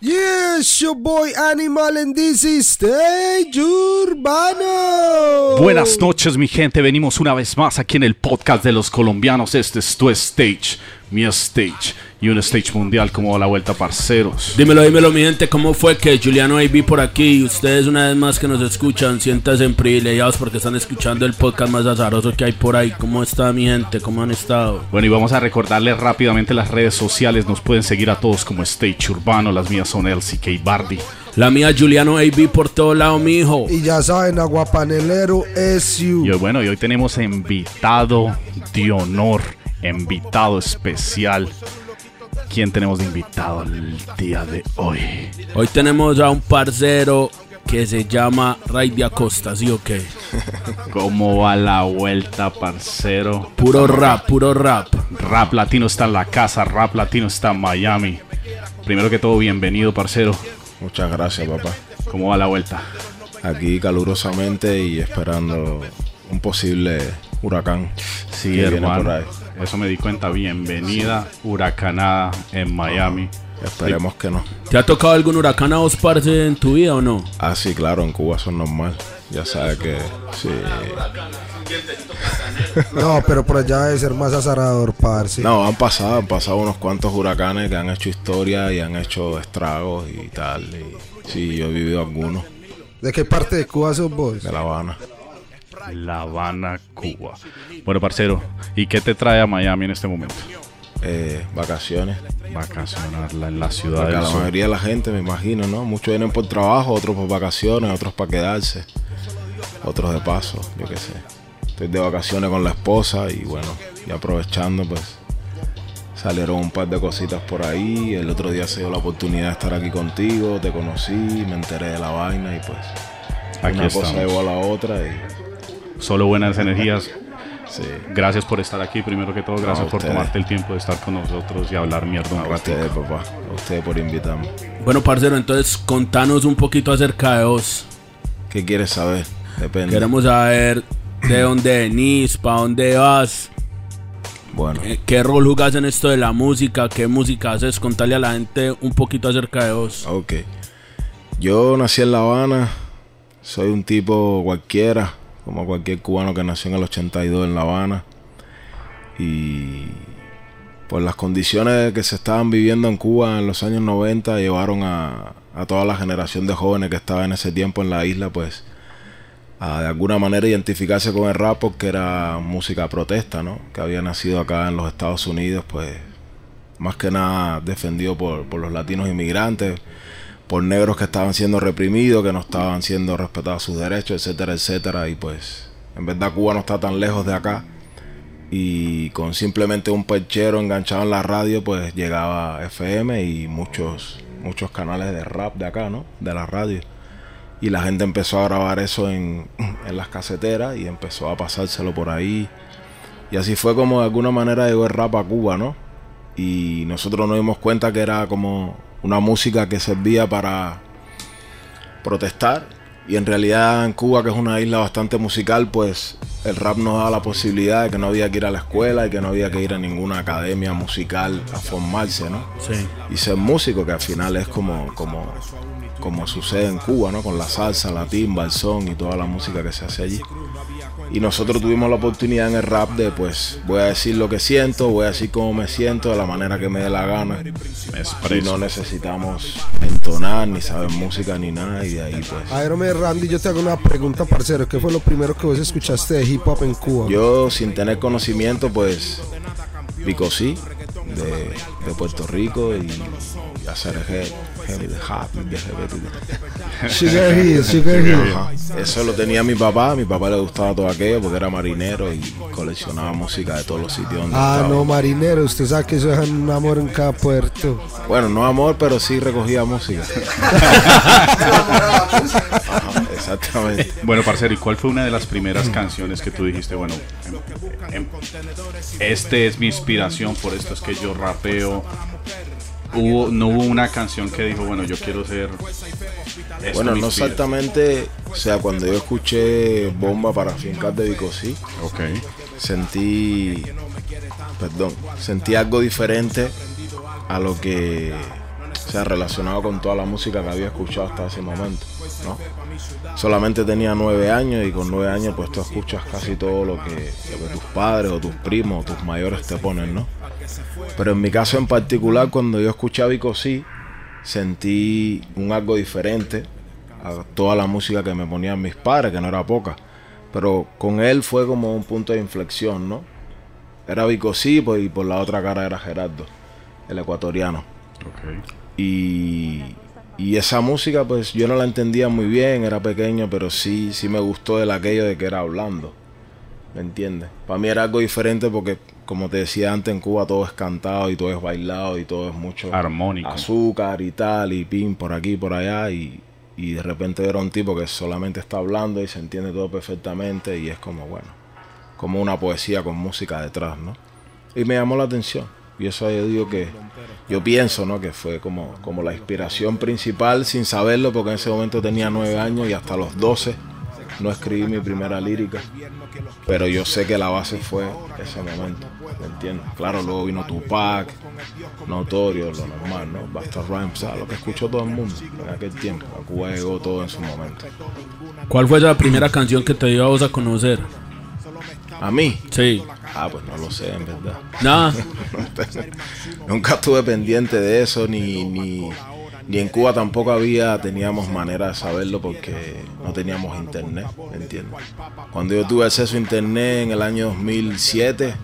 Yes, your boy Animal and this is Stage Urbano. Buenas noches, mi gente. Venimos una vez más aquí en el podcast de los colombianos. Este es tu stage, mi stage y un stage mundial como la vuelta, parceros. Dímelo, dímelo, mi gente, ¿cómo fue que Juliano AB por aquí? Y ustedes, una vez más que nos escuchan, siéntanse privilegiados porque están escuchando el podcast más azaroso que hay por ahí. ¿Cómo está, mi gente? ¿Cómo han estado? Bueno, y vamos a recordarles rápidamente las redes sociales. Nos pueden seguir a todos como Stage Urbano. Las mías son LCK Bardi. La mía, Juliano AB por todo lado, mijo. Y ya saben, Aguapanelero SU. Y bueno, y hoy tenemos invitado de honor, invitado especial. ¿Quién tenemos de invitado el día de hoy? Hoy tenemos a un parcero que se llama Ray de Acosta, ¿sí o qué? ¿Cómo va la vuelta, parcero? Puro rap, puro rap. Rap latino está en la casa, rap latino está en Miami. Primero que todo, bienvenido, parcero. Muchas gracias, papá. ¿Cómo va la vuelta? Aquí calurosamente y esperando un posible huracán. Sí, que viene hermano. por ahí. Eso me di cuenta. Bienvenida, huracanada en Miami. Esperemos que no. ¿Te ha tocado algún huracán a vos, parce, en tu vida o no? Ah, sí, claro, en Cuba son normal. Ya sabes que sí. No, pero por allá debe ser más azarador, parce. No, han pasado, han pasado unos cuantos huracanes que han hecho historia y han hecho estragos y tal. Y sí, yo he vivido algunos ¿De qué parte de Cuba sos vos? de La Habana. La Habana, Cuba. Bueno, parcero, ¿y qué te trae a Miami en este momento? Eh, vacaciones. Vacacionarla en la ciudad Porque del la mayoría de la gente, me imagino, ¿no? Muchos vienen por trabajo, otros por vacaciones, otros para quedarse, otros de paso, yo qué sé. Estoy de vacaciones con la esposa y bueno, y aprovechando, pues salieron un par de cositas por ahí. El otro día se dio la oportunidad de estar aquí contigo, te conocí, me enteré de la vaina y pues Aquí una cosa llevó a la otra y Solo buenas energías. sí. Gracias por estar aquí, primero que todo. Gracias por tomarte el tiempo de estar con nosotros y hablar mierda un A ustedes, papá, a ustedes por invitarme. Bueno, parcero, entonces contanos un poquito acerca de vos. ¿Qué quieres saber? Depende. Queremos saber de dónde venís, para dónde vas, Bueno. eh, qué rol jugás en esto de la música, qué música haces, contarle a la gente un poquito acerca de vos. Ok. Yo nací en La Habana. Soy un tipo cualquiera, como cualquier cubano que nació en el 82 en La Habana. Y pues las condiciones que se estaban viviendo en Cuba en los años 90 llevaron a, a toda la generación de jóvenes que estaba en ese tiempo en la isla, pues a de alguna manera identificarse con el rap porque era música protesta, ¿no? Que había nacido acá en los Estados Unidos, pues más que nada defendido por, por los latinos inmigrantes, por negros que estaban siendo reprimidos, que no estaban siendo respetados sus derechos, etcétera, etcétera. Y pues, en verdad Cuba no está tan lejos de acá. Y con simplemente un perchero enganchado en la radio, pues llegaba FM y muchos, muchos canales de rap de acá, ¿no? De la radio. Y la gente empezó a grabar eso en, en las caseteras y empezó a pasárselo por ahí. Y así fue como de alguna manera llegó el rap a Cuba, ¿no? Y nosotros nos dimos cuenta que era como una música que servía para protestar. Y en realidad en Cuba, que es una isla bastante musical, pues el rap nos da la posibilidad de que no había que ir a la escuela y que no había que ir a ninguna academia musical a formarse, ¿no? Sí. y ser músico, que al final es como, como, como sucede en Cuba, ¿no? Con la salsa, la timba, el son y toda la música que se hace allí. Y nosotros tuvimos la oportunidad en el rap de, pues, voy a decir lo que siento, voy a decir cómo me siento, de la manera que me dé la gana. Me Y no necesitamos entonar, ni saber música, ni nada, y de ahí, pues. A ver, Randy, yo te hago una pregunta, parcero. ¿Qué fue lo primero que vos escuchaste de hip hop en Cuba? Yo, sin tener conocimiento, pues, Vico sí, de, de Puerto Rico, y hacer heavy, de de heavy. Sugar Hill, Sugar Hill. Eso lo tenía mi papá, a mi papá le gustaba todo aquello porque era marinero y coleccionaba música de todos los sitios donde Ah, estaba. no, marinero, usted sabe que eso es un amor en cada puerto. Bueno, no amor, pero sí recogía música. Ajá, exactamente. Bueno, parcero, ¿y cuál fue una de las primeras canciones que tú dijiste? Bueno, em- em- este es mi inspiración, por esto es que yo rapeo. Hubo, no hubo una canción que dijo, bueno, yo quiero ser. esto Bueno, no inspira. exactamente, o sea, cuando yo escuché Bomba para Fincar de Vicosí, sentí, perdón, sentí algo diferente a lo que O sea, relacionado con toda la música que había escuchado hasta ese momento, ¿no? Solamente tenía nueve años y con nueve años pues tú escuchas casi todo lo que, lo que tus padres o tus primos o tus mayores te ponen, ¿no? Pero en mi caso en particular, cuando yo escuché a Vico sí, sentí un algo diferente a toda la música que me ponían mis padres, que no era poca. Pero con él fue como un punto de inflexión, ¿no? Era Vico sí pues, y por la otra cara era Gerardo, el ecuatoriano. Y, y esa música, pues yo no la entendía muy bien, era pequeño, pero sí, sí me gustó el aquello de que era hablando. ¿Me entiendes? Para mí era algo diferente porque, como te decía antes, en Cuba todo es cantado y todo es bailado y todo es mucho Armónico. azúcar y tal, y pin por aquí por allá. Y, y de repente ver a un tipo que solamente está hablando y se entiende todo perfectamente y es como, bueno, como una poesía con música detrás, ¿no? Y me llamó la atención. Y eso yo digo que, yo pienso, ¿no? Que fue como, como la inspiración principal sin saberlo, porque en ese momento tenía nueve años y hasta los 12 no escribí mi primera lírica. Pero yo sé que la base fue ese momento, ¿me entiendes? Claro, luego vino Tupac, Notorio, lo normal, ¿no? Basta Rhymes, ¿sabes? lo que escuchó todo el mundo en aquel tiempo. A Cuba llegó todo en su momento. ¿Cuál fue la primera canción que te dio a vos a conocer? A mí, Sí. ah, pues no lo sé, en verdad. Nada. Nunca estuve pendiente de eso, ni, ni, ni en Cuba tampoco había, teníamos manera de saberlo porque no teníamos internet, ¿me entiendes? Cuando yo tuve acceso a internet en el año 2007,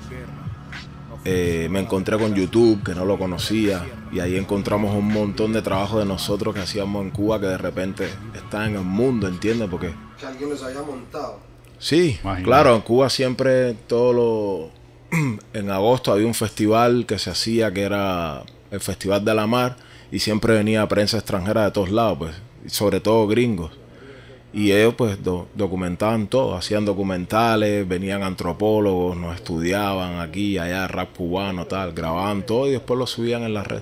eh, me encontré con YouTube, que no lo conocía, y ahí encontramos un montón de trabajo de nosotros que hacíamos en Cuba que de repente está en el mundo, ¿entiendes? Porque Que alguien los haya montado. Sí, Imagínate. claro, en Cuba siempre todo lo... En agosto había un festival que se hacía que era el Festival de la Mar y siempre venía prensa extranjera de todos lados, pues, sobre todo gringos. Y ellos pues do- documentaban todo, hacían documentales, venían antropólogos, nos estudiaban aquí, allá, rap cubano, tal, grababan todo y después lo subían en la red.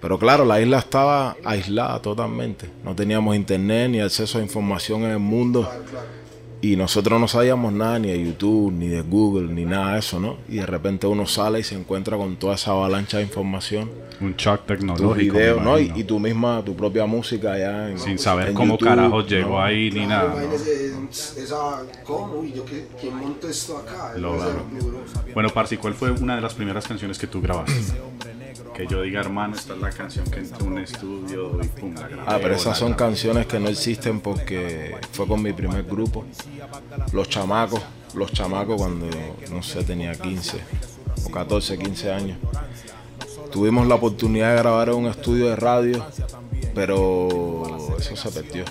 Pero claro, la isla estaba aislada totalmente. No teníamos internet ni acceso a información en el mundo. Y nosotros no sabíamos nada ni de YouTube, ni de Google, ni nada de eso, ¿no? Y de repente uno sale y se encuentra con toda esa avalancha de información, Un shock tecnológico. videos, ¿no? Y, tu misma, tu propia música allá en, Sin saber en cómo YouTube, carajos llegó ¿no? ahí ni nada. ¿no? Esa. ¿Cómo? ¿Y yo qué, quién montó esto acá? Lo- claro. Bueno, Parsi, ¿cuál fue una de las primeras canciones que tú grabaste? Que yo diga, hermano, esta es la canción que entró en un estudio y pum, la grabé. Ah, pero esas son canciones que no existen porque fue con mi primer grupo. Los chamacos, los chamacos cuando, no sé, tenía 15 o 14, 15 años. Tuvimos la oportunidad de grabar en un estudio de radio, pero eso se perdió.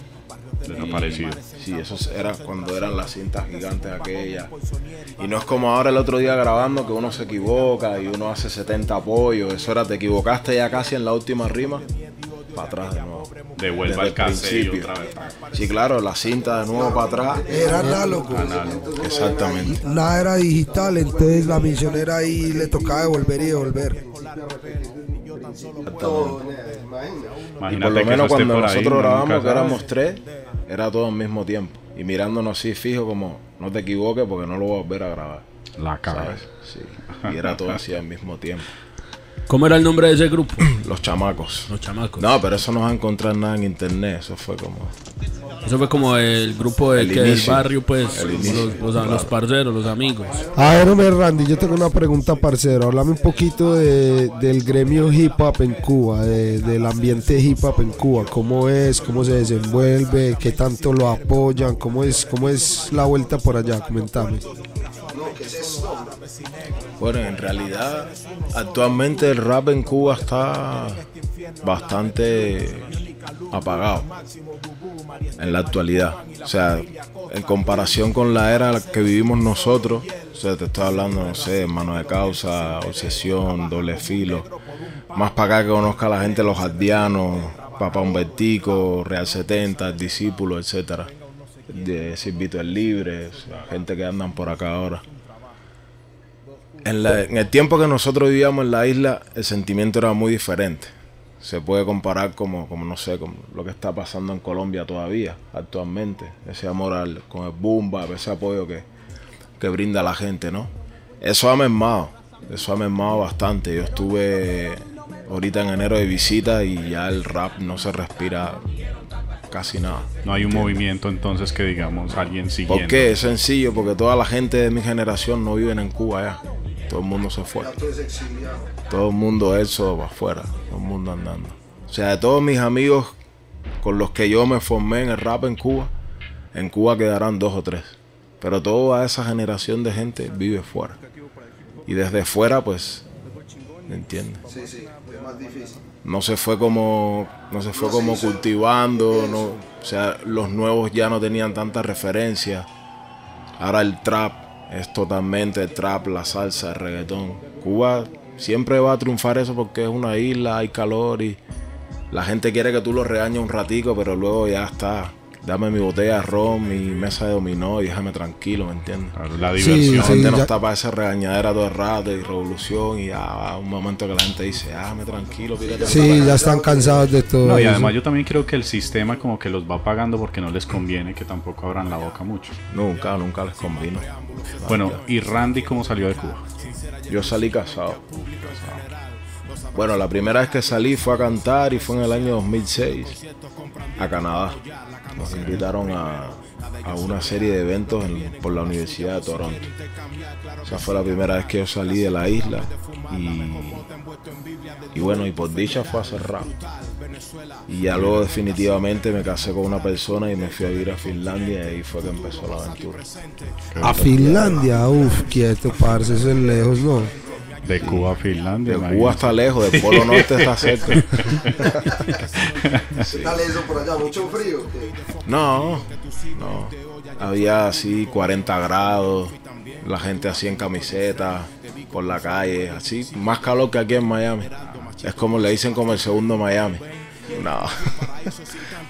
Desaparecido. Sí, eso era cuando eran las cintas gigantes aquellas. Y no es como ahora el otro día grabando que uno se equivoca y uno hace 70 apoyos. Eso era, te equivocaste ya casi en la última rima, para atrás de nuevo. Devuelva Desde al el cassette y principio. otra vez. Sí, claro, la cinta de nuevo para atrás. Era análogo. Exactamente. Nada era digital, entonces la misión era ahí, le tocaba devolver y devolver. Y por lo menos cuando ahí, nosotros grabamos, nunca que éramos tres, era todo al mismo tiempo. Y mirándonos así fijo como, no te equivoques porque no lo voy a volver a grabar. La cabeza. Sí. Y era todo así al mismo tiempo. ¿Cómo era el nombre de ese grupo? Los chamacos. Los chamacos. No, pero eso no vas a encontrar nada en internet. Eso fue como. Eso fue como el grupo de, El que del barrio, pues, El los, inicio, los- los claro. parceros, los amigos. A ver, hombre, Randy, yo tengo una pregunta, parcero. Háblame un poquito de- del gremio hip hop en Cuba, de- del ambiente hip hop en Cuba. ¿Cómo es? ¿Cómo se desenvuelve? ¿Qué tanto lo apoyan? ¿Cómo es, cómo es la vuelta por allá? Comentame. Bueno, en realidad, actualmente el rap en Cuba está bastante apagado. En la actualidad. O sea, en comparación con la era que vivimos nosotros, o sea, te estoy hablando, no sé, mano de causa, obsesión, doble filo. Más para acá que conozca a la gente los ardianos, Papá Humbertico, Real 70, El Discípulo, etcétera. De Silvito el Libre, o gente que andan por acá ahora. En, la- en el tiempo que nosotros vivíamos en la isla, el sentimiento era muy diferente. Se puede comparar como, como no sé, con lo que está pasando en Colombia todavía, actualmente. Ese amor al, con el boom bap, ese apoyo que, que brinda la gente, ¿no? Eso ha mermado, eso ha mermado bastante. Yo estuve ahorita en enero de visita y ya el rap no se respira casi nada. No hay un movimiento entonces que digamos alguien siguiendo. ¿Por qué? Es sencillo, porque toda la gente de mi generación no viven en Cuba ya. Todo el mundo se fue. Todo el mundo eso para afuera. Todo el mundo andando. O sea, de todos mis amigos con los que yo me formé en el rap en Cuba, en Cuba quedarán dos o tres. Pero toda esa generación de gente vive fuera. Y desde fuera, pues, ¿me entiendes? Sí, sí, es más difícil. no se fue como no se fue como cultivando no, o sea los nuevos ya no tenían tanta referencia ahora el trap es totalmente trap la salsa el reggaetón. Cuba siempre va a triunfar eso porque es una isla hay calor y la gente quiere que tú lo regañes un ratico pero luego ya está dame mi botella de ron mi mesa de dominó y déjame tranquilo me entiendes Claro, La Sí, diversión. la sí. gente no ya- está para esa regañadera todo el rato y revolución y ya va un momento que la gente dice, ah, me tranquilo, pírate Sí, ya están cansados de todo No, y además yo también creo que el sistema como que los va pagando porque no les conviene que tampoco abran la boca mucho. Nunca, nunca les convino. Bueno, ¿y Randy cómo salió de Cuba? Yo salí casado. Bueno, la primera vez que salí fue a cantar y fue en el año 2006 a Canadá. Nos invitaron a, a una serie de eventos en- por la Universidad de Toronto. Esa fue la primera vez que yo salí de la isla y, y bueno, y por dicha fue a hacer rap. Y ya luego definitivamente me casé con una persona y me fui a vivir a Finlandia y ahí fue que empezó la aventura. A Finlandia, uff, quieto, parce, es lejos, ¿no? De Cuba a Finlandia. De imagínate. Cuba está lejos, del Polo Norte está cerca. ¿Qué tal eso por allá? ¿Mucho frío? No, no. Había así 40 grados, la gente así en camiseta, por la calle, así, más calor que aquí en Miami. Es como le dicen como el segundo Miami. No,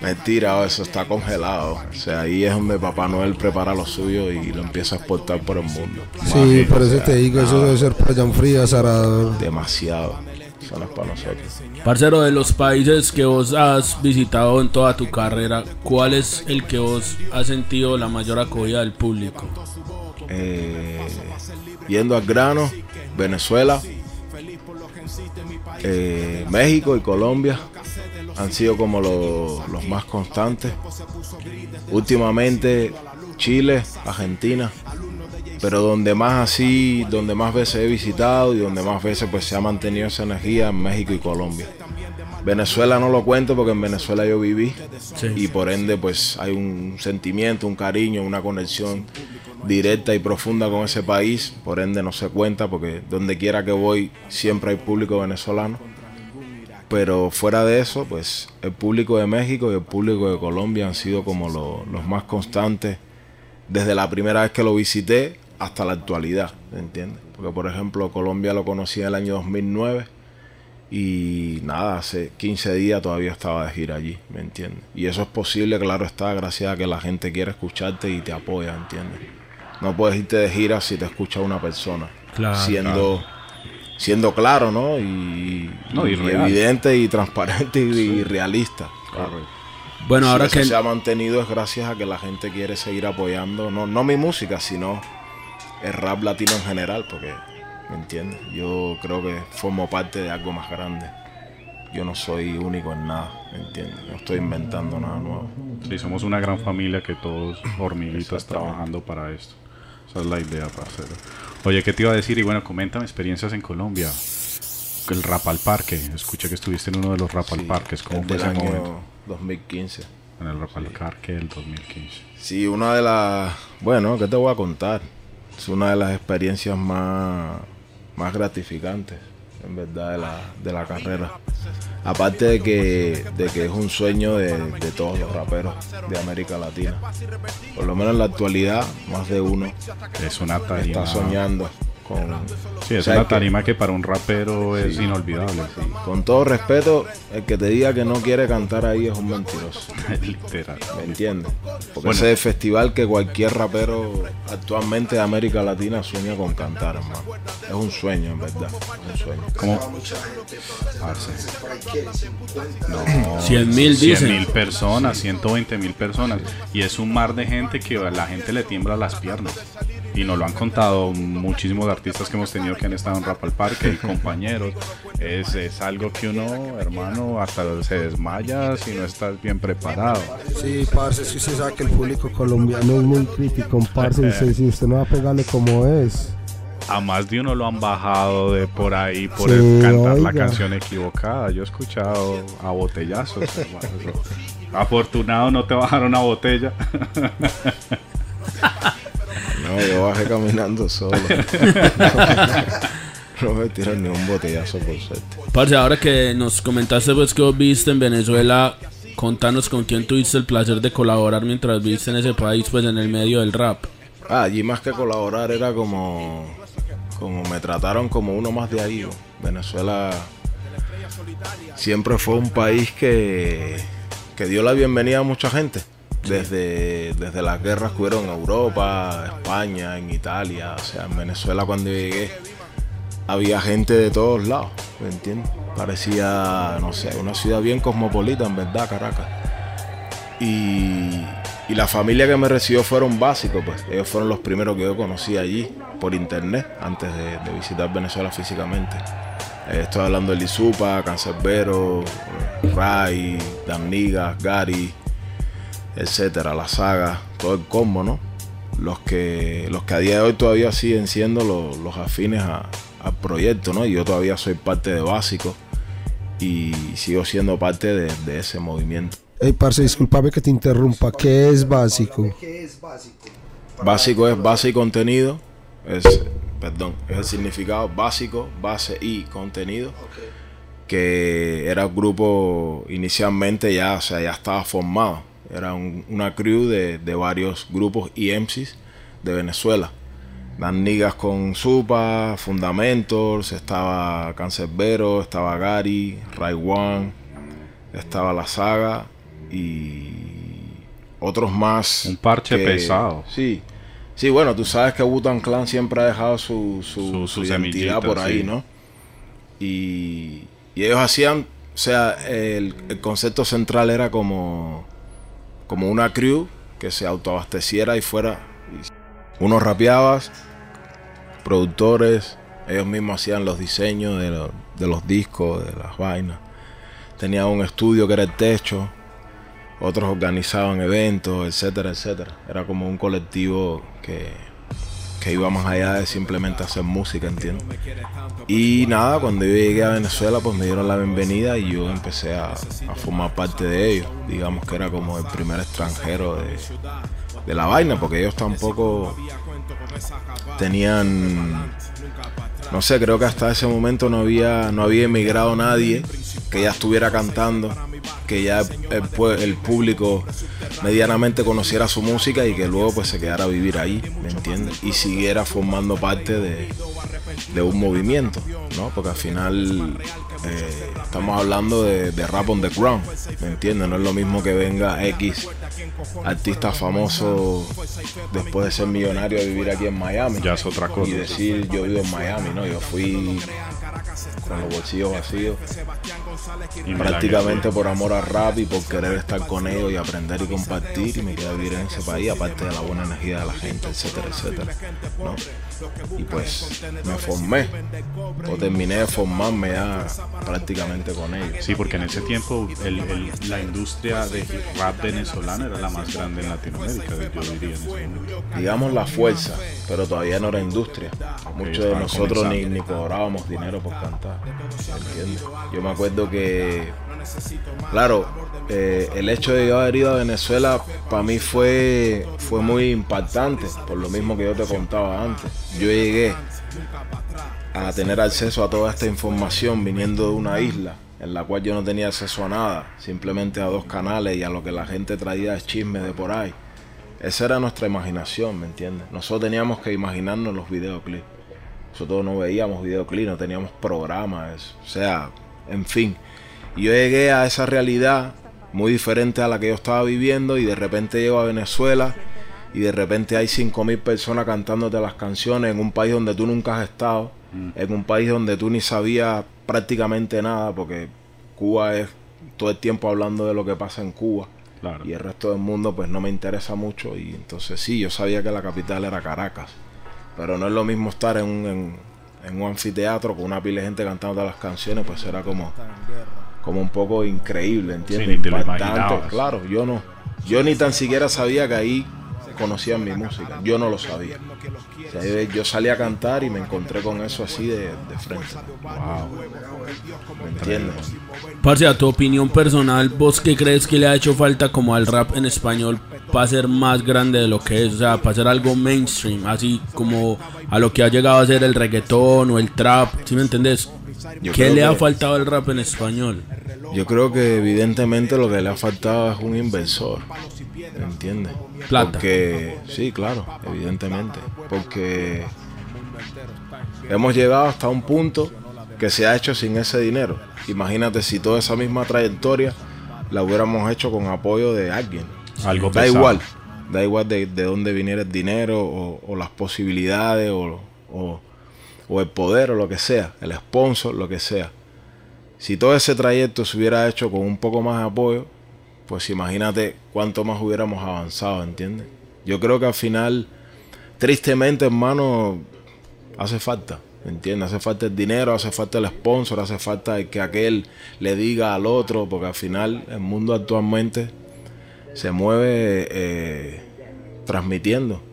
mentira, eso está congelado. O sea, ahí es donde Papá Noel prepara lo suyo y lo empieza a exportar por el mundo. Sí, por eso te digo, eso debe ser un frío azarador. Demasiado. Eso no es para nosotros. Parcero, de los países que vos has visitado en toda tu carrera, ¿cuál es el que vos has sentido la mayor acogida del público? Eh, yendo al grano, Venezuela, eh, México y Colombia han sido como lo- los más constantes. Últimamente Chile, Argentina, pero donde más así, donde más veces he visitado y donde más veces pues se ha mantenido esa energía en México y Colombia. Venezuela no lo cuento porque en Venezuela yo viví y por ende pues hay un sentimiento, un cariño, una conexión directa y profunda con ese país, por ende no se cuenta porque donde quiera que voy siempre hay público venezolano. Pero fuera de eso, pues el público de México y el público de Colombia han sido como lo- los más constantes desde la primera vez que lo visité hasta la actualidad, ¿me entiendes? Porque por ejemplo Colombia lo conocí en el año 2009 y nada, hace 15 días todavía estaba de gira allí, ¿me entiendes? Y eso es posible, claro está, gracias a que la gente quiere escucharte y te apoya, ¿entiendes? No puedes irte de gira si te escucha una persona. Claro, siendo, siendo claro, ¿no? Y, No, y y real. evidente y transparente y, y realista. Claro. Bueno, Si ahora eso que se ha mantenido es gracias a que la gente quiere seguir apoyando, no, no mi música, sino el rap latino en general, porque, ¿me entiendes? Yo creo que formo parte de algo más grande. Yo no soy único en nada, ¿me entiendes? No estoy inventando nada nuevo. Sí, somos una gran familia que todos hormiguitas trabajando para esto. Esa es la idea, parcero. Oye, ¿qué te iba a decir? Y bueno, coméntame experiencias en Colombia. El rap al parque. Escuché que estuviste en uno de los rap al Sí, parques. ¿Cómo fue ese el momento? año 2015. En el rap al parque del 2015. Sí, una de las... Bueno, ¿qué te voy a contar? Es una de las experiencias más, más gratificantes, en verdad, de la, de la carrera. Aparte de que, de que es un sueño de, de todos los raperos de América Latina. Por lo menos en la actualidad, más de uno Es una está soñando con... Sí, es o sea, una tarima que para un rapero es inolvidable. Con todo respeto, el que te diga que no quiere cantar ahí es un mentiroso. Literal. ¿Me entiendes? Porque Bueno. ese es el festival que cualquier rapero actualmente de América Latina sueña con cantar, hermano. Es un sueño, en verdad. Es un sueño. ¿Cómo? Parce. 100 mil 100 dicen. mil personas, 120 mil personas. Y es un mar de gente que a la gente le tiembla las piernas. Y nos lo han contado muchísimos artistas que hemos tenido que han estado en Rap al Parque y compañeros. Es, es algo que uno, hermano, hasta se desmaya si no estás bien preparado. Sí, parce, que usted sabe que el público colombiano es muy crítico, parce. usted- si usted no va a pegarle como es. A más de uno lo han bajado de por ahí por Sí, el- cantar la canción equivocada. Yo he escuchado a botellazos. Afortunado no te bajaron a botella. No, yo bajé caminando solo. no me tiran ni un botellazo por suerte. Parce, ahora que nos comentaste pues que vos viste en Venezuela, contanos con quién tuviste el placer de colaborar mientras viste en ese país, pues en el medio del rap. Ah, allí más que colaborar era como, como me trataron como uno más de ahí. ¿no? Venezuela siempre fue un país que, que dio la bienvenida a mucha gente. Desde, desde las guerras que hubieron en Europa, España, en Italia. O sea, en Venezuela cuando llegué había gente de todos lados, ¿me entiendes? Parecía, no sé, una ciudad bien cosmopolita, en verdad, Caracas. Y, y la familia que me recibió fueron básicos, pues. Ellos fueron los primeros que yo conocí allí por internet, antes de, visitar Venezuela físicamente. Eh, estoy hablando de Lizupa, Cancerbero, Ray, Damnigas, Gary, etcétera, la saga, todo el combo, ¿no? Los que, los que a día de hoy todavía siguen siendo los, los afines a- al proyecto, ¿no? Y yo todavía soy parte de Básico y sigo siendo parte de, de ese movimiento. Ey, parce, discúlpame que te interrumpa. ¿Qué es básico? Básico es base y contenido. Es, perdón, es el significado básico, base y contenido. Que era un grupo inicialmente ya, o sea, ya estaba formado. Era un- una crew de, de varios grupos y MCs de Venezuela. Dan Niggas con Supa, Fundamentals, estaba Cancerbero, estaba Gary, Ray One, estaba La Saga y otros más. Un parche pesado. Sí. Sí, bueno, tú sabes que Wu-Tang Clan siempre ha dejado su, su, Su- su su identidad por ahí, sí. ¿no? Y, y ellos hacían, o sea, el, el concepto central era como, como una crew que se autoabasteciera y fuera. Unos rapeabas, productores, ellos mismos hacían los diseños de, de los discos, de las vainas. Tenían un estudio que era el techo, otros organizaban eventos, etcétera, etcétera. Era como un colectivo que, que iba más allá de simplemente hacer música, ¿entiendes? Y nada, cuando yo llegué a Venezuela, pues me dieron la bienvenida y yo empecé a, formar parte de ellos. Digamos que era como el primer extranjero de la vaina, porque ellos tampoco tenían no sé, creo que hasta ese momento no había, no había emigrado nadie que ya estuviera cantando, que ya el, público medianamente conociera su música y que luego pues se quedara a vivir ahí, ¿me entiendes? Y siguiera formando parte de, de un movimiento, ¿no? Porque al final eh, estamos hablando de, de rap on the ground, ¿me entiendes? No es lo mismo que venga X artista famoso después de ser millonario a vivir aquí en Miami Ya es otra cosa. y decir yo vivo en Miami, ¿no? Yo fui con los bolsillos vacíos Y prácticamente por amor al rap y por querer estar con ellos y aprender y compartir y me quedé a vivir en ese país aparte de la buena energía de la gente, etcétera, etcétera, ¿no? Y pues me formé o terminé de formarme ya prácticamente con ellos. Sí, porque en ese tiempo el- el- la industria de rap venezolana era la más grande en Latinoamérica, yo diría. En ese momento. digamos la fuerza, pero todavía no era industria. Muchos de nosotros ni, ni cobrábamos dinero por cantar. ¿entiendes? Yo me acuerdo que, claro, eh, el hecho de yo haber a Venezuela para mí fue, fue muy impactante, por lo mismo que yo te contaba antes. Yo llegué a tener acceso a toda esta información viniendo de una isla en la cual yo no tenía acceso a nada, simplemente a dos canales y a lo que la gente traía de chismes de por ahí. Esa era nuestra imaginación, ¿me entiendes? Nosotros teníamos que imaginarnos los videoclips. Nosotros no veíamos videoclips, no teníamos programas, o sea, en fin. Yo llegué a esa realidad muy diferente a la que yo estaba viviendo y de repente llego a Venezuela y de repente hay 5.000 personas cantándote las canciones en un país donde tú nunca has estado, en un país donde tú ni sabías prácticamente nada porque Cuba es todo el tiempo hablando de lo que pasa en Cuba. Claro. Y el resto del mundo pues no me interesa mucho y entonces sí, yo sabía que la capital era Caracas. Pero no es lo mismo estar en un, en, en un anfiteatro con una pila de gente cantando todas las canciones, pues era como, como un poco increíble, ¿entiendes? Sí, ni te lo Impactante. imaginabas. Claro, yo no. Yo ni tan siquiera sabía que ahí conocían mi música. Yo no lo sabía. O sea, yo- salí a cantar y me encontré con eso así de, de frente. ¿Me entiendes? Parce, a tu opinión personal, ¿vos qué crees que le ha hecho falta como al rap en español para ser más grande de lo que es? O sea, para ser algo mainstream, así como a lo que ha llegado a ser el reggaetón o el trap, ¿sí me entendés? Yo ¿Qué le ha faltado al rap en español? Yo creo que evidentemente lo que le ha faltado es un inversor. ¿Me entiendes? Plata. Porque, sí, claro, evidentemente. Porque hemos llegado hasta un punto que se ha hecho sin ese dinero. Imagínate si toda esa misma trayectoria la hubiéramos hecho con apoyo de alguien. Algo da pesado. igual, da igual de, de dónde viniera el dinero o, o las posibilidades o, o- o el poder o lo que sea, el sponsor, lo que sea. Si todo ese trayecto se hubiera hecho con un poco más de apoyo, pues imagínate cuánto más hubiéramos avanzado, ¿entiendes? Yo creo que al final, tristemente, hermano, hace falta, ¿entiendes? Hace falta el dinero, hace falta el sponsor, hace falta que aquel le diga al otro, porque al final el mundo actualmente se mueve eh, transmitiendo.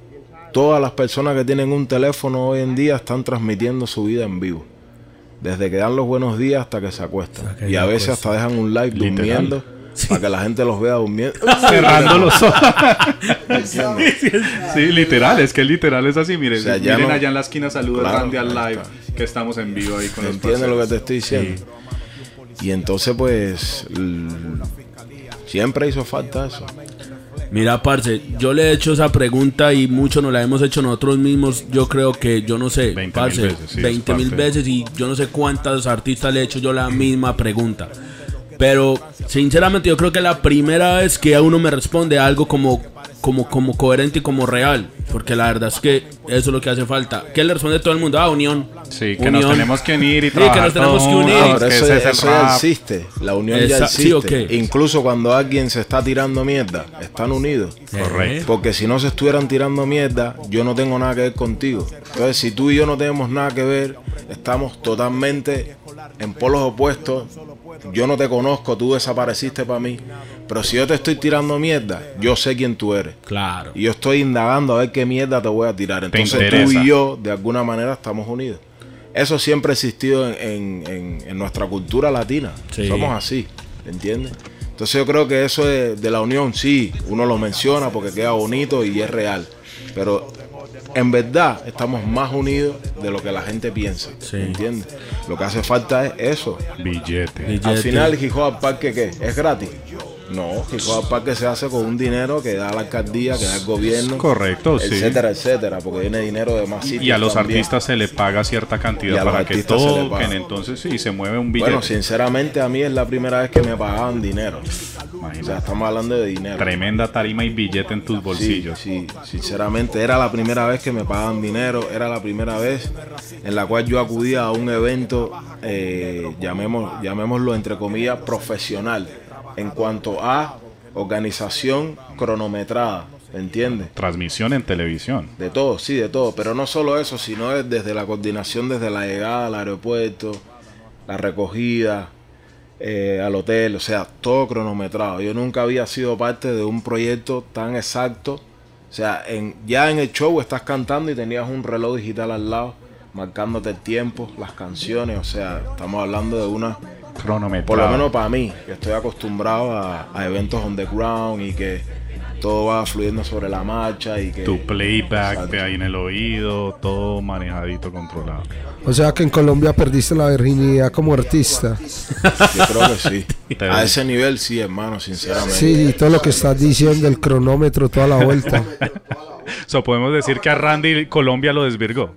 Todas las personas que tienen un teléfono hoy en día están transmitiendo su vida en vivo. Desde que dan los buenos días hasta que se acuestan. Y a veces hasta dejan un live Literal. durmiendo para que la gente los vea durmiendo. Cerrando los ojos. sí, literal, es que literal es así. Miren, O sea, miren no- allá en la esquina, saluda Claro, Randy al live, que estamos en vivo ahí con los ¿Entiendes lo que te estoy diciendo? Y entonces, pues, siempre hizo falta eso. Mira, parce, yo le he hecho esa pregunta y mucho nos la hemos hecho nosotros mismos. Yo creo que, yo no sé, 20 mil parce, veces, sí, es 20 mil veces y yo no sé cuántas artistas le he hecho yo la misma pregunta. Pero, sinceramente, yo creo que la primera vez que a uno me responde algo como, como, como coherente y como real. Porque la verdad es que eso es lo que hace falta. ¿Qué le responde todo el mundo? Ah, unión. Sí, que nos tenemos que unir y Sí, que trabajar nos tenemos que unir. eso, es eso ya existe. La unión ya existe. sí. Incluso cuando alguien se está tirando mierda, están unidos. Correcto. Porque si no se estuvieran tirando mierda, yo no tengo nada que ver contigo. Entonces, si tú y yo no tenemos nada que ver, estamos totalmente en polos opuestos. Yo no te conozco, tú desapareciste para mí. Pero si yo te estoy tirando mierda, yo sé quién tú eres. Claro. Y yo estoy indagando a ver qué mierda te voy a tirar. Entonces tú y yo, de alguna manera, estamos unidos. Eso siempre ha existido en, en- en- en nuestra cultura latina. Sí. Somos así, ¿entiendes? Entonces yo creo que eso de, de la unión, sí, uno lo menciona porque queda bonito y es real. Pero en verdad estamos más unidos de lo que la gente piensa, Sí. ¿entiendes? Lo que hace falta es eso. Billete. Billete. Al final, Hop al Parque, ¿qué? ¿Es gratis? No, Hip al Parque se hace con un dinero que da la alcaldía, que da el gobierno, Correcto, sí. etcétera, etcétera, porque viene dinero de más sitios Y a los también. artistas se le paga cierta cantidad para que toquen. Entonces sí, se mueve un billete. Bueno, sinceramente a mí es la primera vez que me pagaban dinero. O Imagínate. sea, estamos hablando de dinero. Tremenda tarima y billete en tus Sí, bolsillos. sí, sinceramente era la primera vez que me pagaban dinero, era la primera vez en la cual yo acudía a un evento, eh, llamemos, llamémoslo entre comillas, profesional, en cuanto a organización cronometrada, ¿entiendes? Transmisión en televisión. De todo, sí, de todo, pero no solo eso, sino es desde la coordinación, desde la llegada al aeropuerto, la recogida, eh, al hotel, o sea, todo cronometrado. Yo nunca había sido parte de un proyecto tan exacto. O sea, en, ya en el show estás cantando y tenías un reloj digital al lado, marcándote el tiempo, las canciones, o sea, estamos hablando de una Cronometrado. por lo menos para mí, que estoy acostumbrado a, a eventos on the ground y que todo va fluyendo sobre la marcha y que Tu playback de ahí en el oído, todo manejadito, controlado. O sea que en Colombia perdiste la virginidad como artista. yo creo que sí. A ese nivel sí, hermano, sinceramente. Sí, y todo lo que estás diciendo, el cronómetro, toda la vuelta. So, podemos decir que a Randy Colombia lo desvirgó.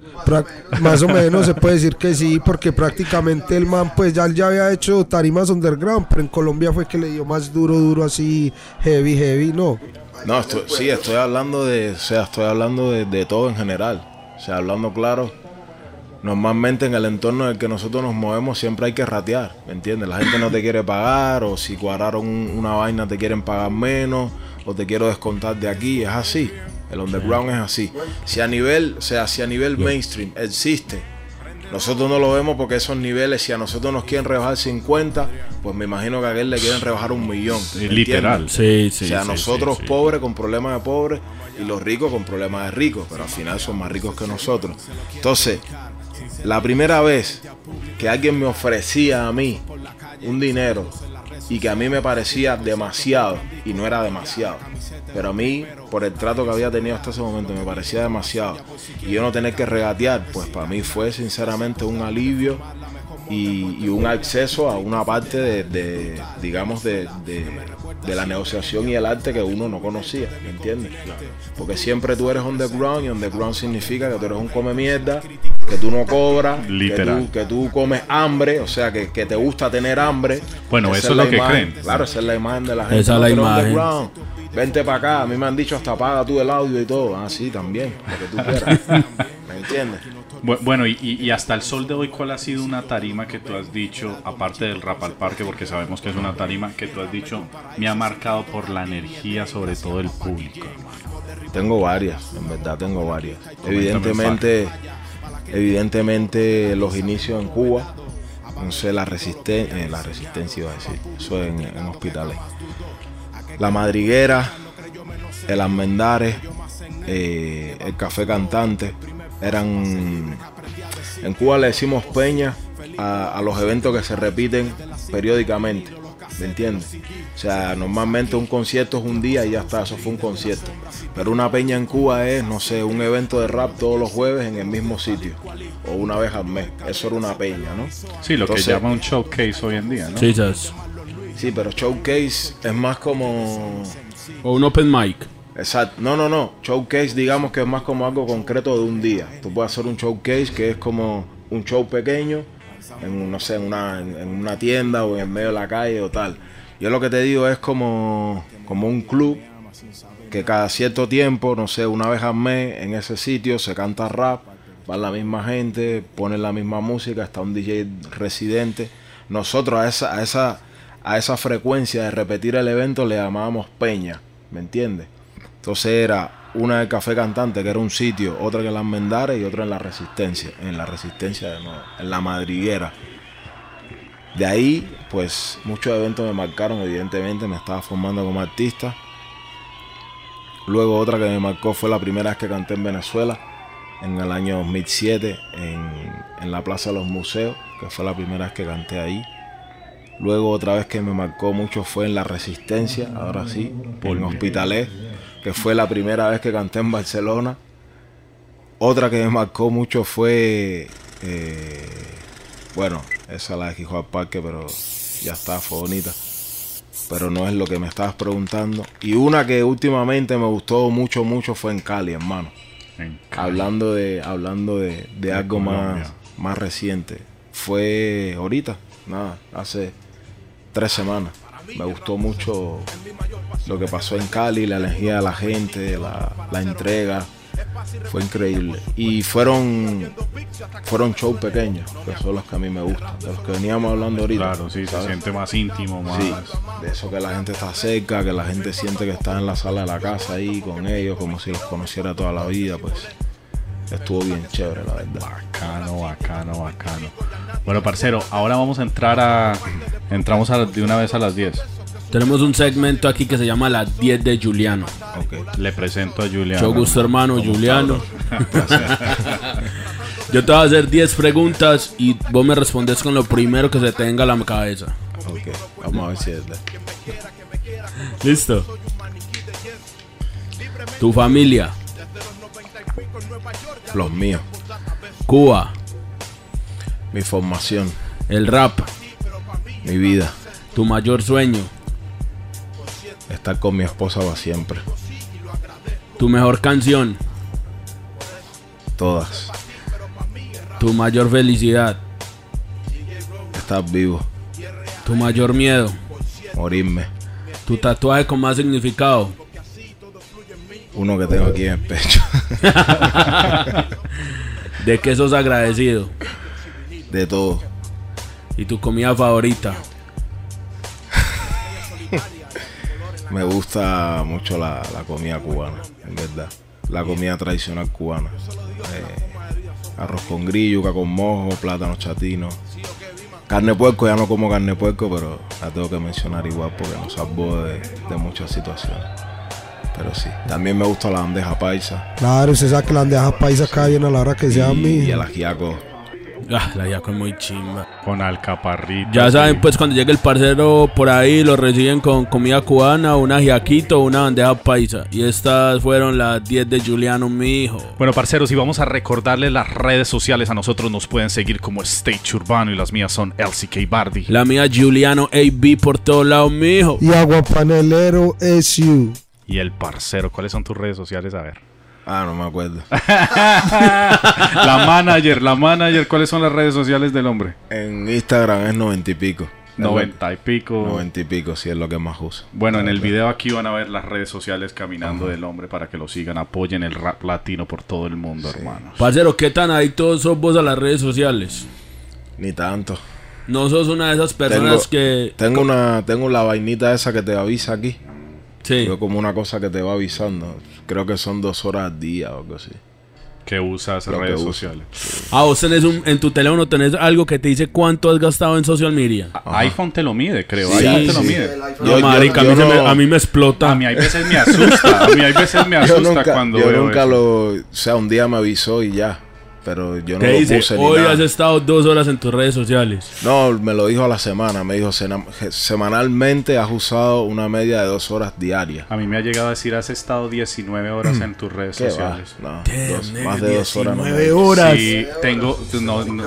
Más o menos se puede decir que sí, porque prácticamente el man pues ya, ya había hecho tarimas underground, pero en Colombia fue que le dio más duro, duro así, heavy, heavy, no. No, estoy- sí, estoy hablando de, o sea, estoy hablando de, de todo en general. O sea, hablando claro, normalmente en el entorno en el que nosotros nos movemos siempre hay que ratear, ¿me entiendes? La gente no te quiere pagar o si cuadraron un- una vaina te quieren pagar menos o te quiero descontar de aquí, es así. El underground es así. Si a nivel, o sea, si a nivel mainstream existe, nosotros no lo vemos porque esos niveles, si a nosotros nos quieren rebajar 50, pues me imagino que a aquel le quieren rebajar un millón. ¿me Literal. Sí, sí. o sea, sí, nosotros sí, sí. pobres con problemas de pobres y los ricos con problemas de ricos, pero al final son más ricos que nosotros. Entonces, la primera vez que alguien me ofrecía a mí un dinero y que a mí me parecía demasiado y no era demasiado, pero a mí por el trato que había tenido hasta ese momento me parecía demasiado y yo no tener que regatear, pues para mí fue sinceramente un alivio y, y un acceso a una parte de, de, digamos, de, de- de la negociación y el arte que uno no conocía, ¿me entiendes? Porque siempre tú eres underground y underground significa que tú eres un come mierda, que tú no cobras, que Literal. tú, que tú comes hambre, o sea, que, que te gusta tener hambre. Bueno, Esa eso es lo que imagen, creen. Claro, esa es la imagen de la gente. Esa es la imagen. Vente para acá, a mí me han dicho hasta paga tú el audio y todo. Ah, sí, también, lo que tú quieras. ¿Me entiendes? Bu- Bueno, y, hasta el sol de hoy, ¿cuál ha sido una tarima que tú has dicho, aparte del rap al parque, porque sabemos que es una tarima que tú has dicho, me ha marcado por la energía, sobre todo el público, hermano? Tengo varias, en verdad tengo varias. Coméntame Evidentemente, evidentemente los inicios en Cuba, no sé, la resistencia, la resistencia iba a decir, eso en, en hospitales. La madriguera, el almendares, eh, el café cantante, eran, en Cuba le decimos peña a, a los eventos que se repiten periódicamente, ¿me entiendes? O sea, normalmente un concierto es un día y ya está, eso fue un concierto. Pero una peña en Cuba es, no sé, un evento de rap todos los jueves en el mismo sitio, o una vez al mes. Eso era una peña, ¿no? Sí, lo Entonces- que llama un showcase hoy en día, ¿no? Sí. Sí, pero showcase es más como... O un open mic. Exacto. No, no, no. Showcase, digamos que es más como algo concreto de un día. Tú puedes hacer un showcase que es como un show pequeño, en, no sé, en una, en, una tienda o en el medio de la calle o tal. Yo lo que te digo es como, como un club que cada cierto tiempo, no sé, una vez al mes en ese sitio se canta rap, va la misma gente, ponen la misma música, está un DJ residente. Nosotros a esa, a esa, a esa frecuencia de repetir el evento le llamábamos peña, ¿me entiendes? Entonces era una del Café Cantante, que era un sitio, otra que en las Mendares y otra en la Resistencia, en la Resistencia de nuevo, en la Madriguera. De ahí, pues muchos eventos me marcaron, evidentemente me estaba formando como artista. Luego otra que me marcó fue la primera vez que canté en Venezuela, en el año 2007, en, en la Plaza de los Museos, que fue la primera vez que canté ahí. Luego otra vez que me marcó mucho fue en La Resistencia, ahora sí, en Hospitalet, que fue la primera vez que canté en Barcelona. Otra que me marcó mucho fue, eh, bueno, esa la de Quijote Parque, pero ya está, fue bonita. Pero no es lo que me estabas preguntando. Y una que últimamente me gustó mucho, mucho fue en Cali, hermano. En- Hablando de, hablando de, de algo Colombia. más, más reciente. Fue ahorita, nada, hace tres semanas. Me gustó mucho lo que pasó en Cali, la energía de la gente, la, la entrega. Fue increíble. Y fueron fueron shows pequeños, que son los que a mí me gustan. De los que veníamos hablando ahorita. Claro, sí, se siente más íntimo, más... Sí, de eso que la gente está cerca, que la gente siente que está en la sala de la casa ahí con ellos, como si los conociera toda la vida, pues estuvo bien chévere, la verdad. Bacano, bacano, bacano. Bueno, parcero, ahora vamos a entrar a... Entramos a, de una vez a las 10. Tenemos un segmento aquí que se llama Las 10 de Juliano. Ok. Le presento a Julián. Mucho gusto, hermano, Juliano. Yo te voy a hacer 10 preguntas y vos me respondes con lo primero que se te venga a la cabeza. Ok, vamos a ver si es verdad. ¿Listo? Tu familia, Los míos, Cuba, mi formación, el rap, mi vida, tu mayor sueño, estar con mi esposa para siempre, tu mejor canción, todas, tu mayor felicidad, estar vivo, tu mayor miedo, morirme, tu tatuaje con más significado, uno que tengo aquí en el pecho, de qué sos agradecido de todo. y tu comida favorita. Me gusta mucho la, la comida cubana, en verdad. la comida tradicional cubana. Eh, arroz con grillo, yuca con mojo, plátano chatino. Carne puerco, ya no como carne puerco, pero la tengo que mencionar igual porque nos salvó de, de muchas situaciones. Pero sí, también me gusta la bandeja paisa Claro, usted sabe que la bandeja paisa cae bien a la hora que sea y, mi. y el ajiaco. Ah, la yaco es muy chimba. Con alcaparrito. Ya saben, pues cuando llegue el parcero por ahí, lo reciben con comida cubana, un ajiaquito, una bandeja paisa. Y estas fueron las 10 de Juliano, mi hijo. Bueno, parceros, y vamos a recordarles las redes sociales. A nosotros nos pueden seguir como Stage Urbano y las mías son LCK Bardi. La mía Juliano AB por todos lados, mi hijo. Y Aguapanelero SU. Y el parcero, ¿cuáles son tus redes sociales? A ver. Ah, no me acuerdo. la manager, la manager, ¿cuáles son las redes sociales del hombre? En Instagram es noventa y pico. Noventa y pico. Noventa y pico, sí es lo que más uso. Bueno, en el video aquí van a ver las redes sociales caminando del hombre para que lo sigan, apoyen el rap latino por todo el mundo, hermanos. Parcero, ¿qué tan adictos sos vos a las redes sociales? Ni tanto. No sos una de esas personas Tengo- que... Tengo una, tengo la vainita esa que te avisa aquí. Sí. Yo como una cosa que te va avisando. Creo que son dos horas al día o algo así. Que usas que redes sociales. Ah, vos tenés un, en tu teléfono tenés algo que te dice cuánto has gastado en social media. IPhone te lo mide, creo. Sí, iPhone te lo mide. No, Yo- yo- marica, yo a, mí se no- me, a mí me explota. A mí hay veces me asusta. A mí hay veces me Yo asusta nunca, cuando yo veo nunca eso. lo... O sea, un día me avisó y ya. Pero yo no ¿Qué lo dice? puse ni Hoy nada. has estado dos horas en tus redes sociales. No, me lo dijo a la semana. Me dijo, "Sena- semanalmente has usado una media de dos horas diarias. A mí me ha llegado a decir, has estado 19 horas en tus redes ¿Qué va? sociales. No, Damn, dos- nigga, más de dos horas. no me 19 dijo. horas. Sí, tengo, no, no,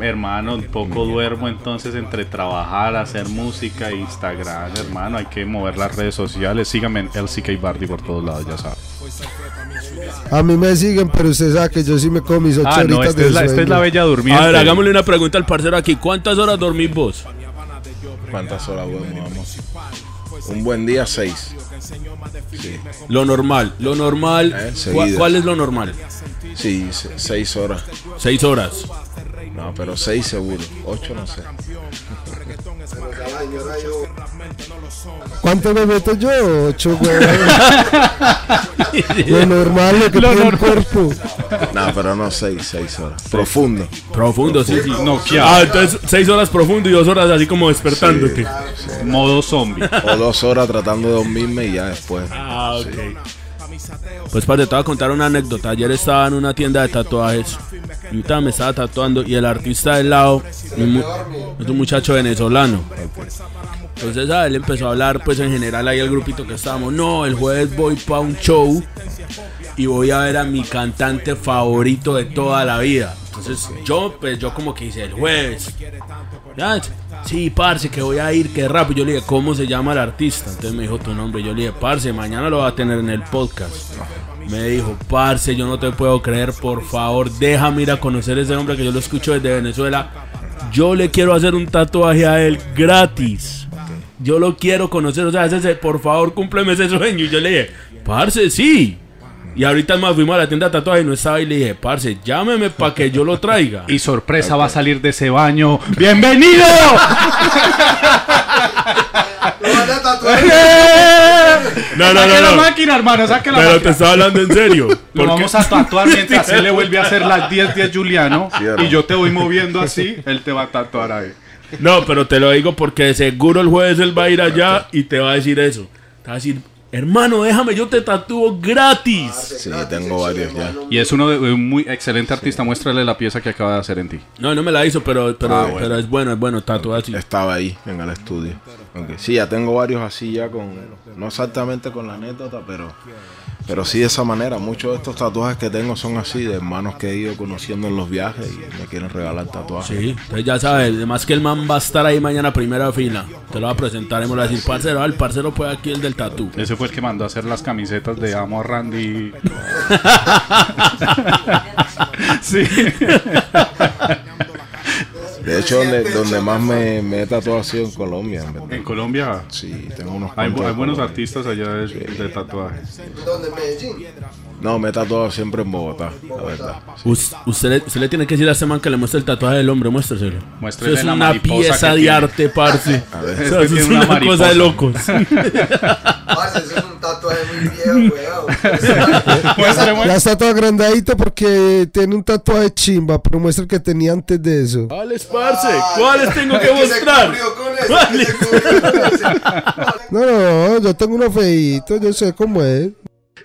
hermano, un poco duermo entonces entre trabajar, hacer música, Instagram, hermano, hay que mover las redes sociales. Síganme en LCK Bardi por todos lados, ya saben. A mí me siguen, pero usted sabe que yo sí me como mis ocho Ah, no, horitas esta de es, la, esta es la bella durmiente. A ver, hagámosle una pregunta al parcero aquí. ¿Cuántas horas dormís vos? ¿Cuántas horas duermo, vamos? Un buen día, seis. Sí, Lo normal. Lo normal. Eh, ¿cu- seguidas. ¿Cuál es lo normal? sí, se- seis horas. Seis horas. No, pero seis seguro. Ocho no sé. ¿Cuánto me meto yo? Ocho, güey. lo normal, lo que Lo tiene el cuerpo. No, pero no seis, seis horas. Profundo. Profundo, sí, sí. Noqueado. Ah, entonces seis horas profundo y dos horas así como despertándote. Modo zombie. O dos horas tratando de dormirme y ya después. Ah, ok. Pues padre, te voy a contar una anécdota. Ayer estaba en una tienda de tatuajes. Y ahorita me estaba tatuando y el artista del lado es un muchacho venezolano. Entonces a él empezó a hablar pues en general ahí el grupito que estábamos. No, el jueves voy para un show y voy a ver a mi cantante favorito de toda la vida. Entonces yo pues yo como que hice el jueves. Sí, parce, que voy a ir, que rap. Yo le dije, ¿cómo se llama el artista? Entonces me dijo tu nombre. Yo le dije, parce, mañana lo va a tener en el podcast. Me dijo, parce, yo no te puedo creer, por favor, déjame ir a conocer a ese hombre que yo lo escucho desde Venezuela. Yo le quiero hacer un tatuaje a él gratis. Yo lo quiero conocer, o sea, ese, por favor, cúmpleme ese sueño. Y yo le dije, parce, sí. Y ahorita más fuimos a la tienda de tatuaje y no estaba y le dije, parce, llámeme para que yo lo traiga. Y sorpresa va a salir de ese baño. ¡Bienvenido! No, no, Saque no, la no. máquina, hermano, saque la Pero te estaba hablando en serio. Lo vamos a tatuar mientras él le vuelve a hacer las 10 10 Juliano. Cierto. Y yo te voy moviendo así, él te va a tatuar ahí. No, pero te lo digo porque seguro el jueves él va a ir allá y te va a decir eso. Te va a decir, hermano, déjame, yo te tatúo gratis. Sí, tengo varios ya. Y es uno de un muy excelente artista. Muéstrale la pieza que acaba de hacer en ti. No, no me la hizo, pero, pero, Ah, bueno. pero es bueno, es bueno, tatuar así. Estaba ahí en el estudio. Sí, ya tengo varios así ya con, no exactamente con la anécdota, pero, pero sí de esa manera. Muchos de estos tatuajes que tengo son así, de hermanos que he ido conociendo en los viajes y me quieren regalar tatuajes. Sí, entonces ya sabes, además que el man va a estar ahí mañana a primera fila. Te lo va a presentar y me lo va a decir, parcero, el parcero fue aquí el del tatú. Ese fue el que mandó a hacer las camisetas de Amo a Randy. sí. De hecho, donde, donde más me, me he tatuado ha sido en Colombia, en verdad. En Colombia Sí, tengo unos hay, hay buenos artistas allá de, de tatuajes. No, me he tatuado siempre en Bogotá, la verdad. Us- usted, le, usted le tiene que decir a este man que le muestre el tatuaje del hombre, muéstreselo. Muéstrele Eso es la una pieza que de tiene. arte, parce. A ver. O sea, Este eso es tiene una una cosa de locos. Parce, tatuaje muy Ya está todo agrandadito porque tiene un tatuaje chimba, pero muestra el que tenía antes de eso. ¿Cuáles, parce? ¿Cuáles tengo que mostrar? No, no, yo tengo uno feito, yo sé cómo es.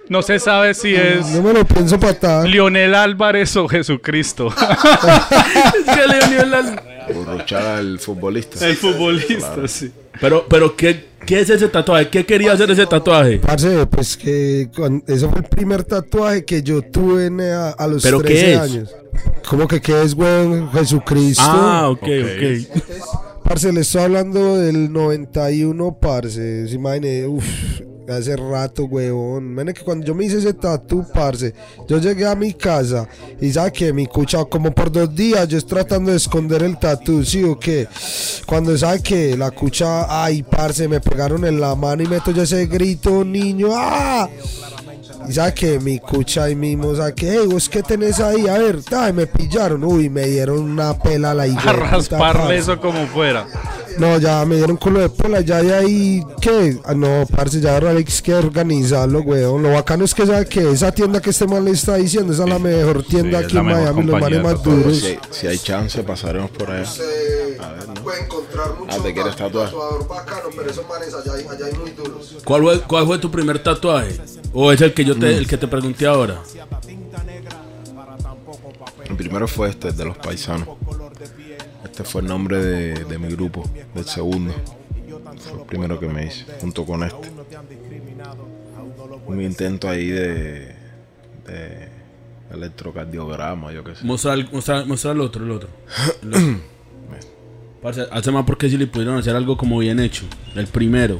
No se sabe si es No me lo pienso patar. Lionel Álvarez o Jesucristo. Es que Leonel al- Burruchar al futbolista. El futbolista, sí. Pero, pero ¿qué, ¿qué es ese tatuaje? ¿Qué quería hacer ese tatuaje? Parce, pues que ese fue el primer tatuaje que yo tuve en, eh, a, a los ¿Pero qué 13 es? años. ¿Cómo que qué es, weón? Jesucristo. Ah, ok, Ok. ok. Parce, le estoy hablando del 91, parce. Se imagine, uff, hace rato, weón. Mene que cuando yo me hice ese tatu, parce, yo llegué a mi casa y sabe que mi cucha, como por dos días, yo estoy tratando de esconder el tatu, ¿sí o qué? Cuando sabe que la cucha, ay, parce, me pegaron en la mano y meto yo ese grito, niño, ¡ah! Y sabe que mi cucha ahí mismo, sabe que, hey, vos qué tenés ahí, a ver, ay, me pillaron, uy, me dieron una pela a la hijueputa, A rasparle eso como fuera. No, ya me dieron culo de pola, ya de ahí, ¿qué? Ah, no, parce, ya hay que organizarlo, weón. Lo bacano es que sabe que esa tienda que este man le está diciendo, esa es la mejor tienda es aquí en Miami, los manes más duros. Si hay, si hay chance, pasaremos por allá. A ver, ¿no? Puede encontrar mucho Ah, ¿te quieres tatuar? tatuador bacano, pero esos manes allá, hay- allá hay muy duros. ¿Cuál fue, ¿Cuál fue tu primer tatuaje? ¿O es el que yo te, el que te pregunté ahora? El primero fue este, de los paisanos. Este fue el nombre de, de mi grupo, del segundo. Fue el primero que me hice, junto con este. Un intento ahí de, de electrocardiograma, yo qué sé. Mostrar, el- mostrar, mostrar el otro, el otro. El otro. Parce, hace más porque si le pudieron hacer algo como bien hecho. El primero.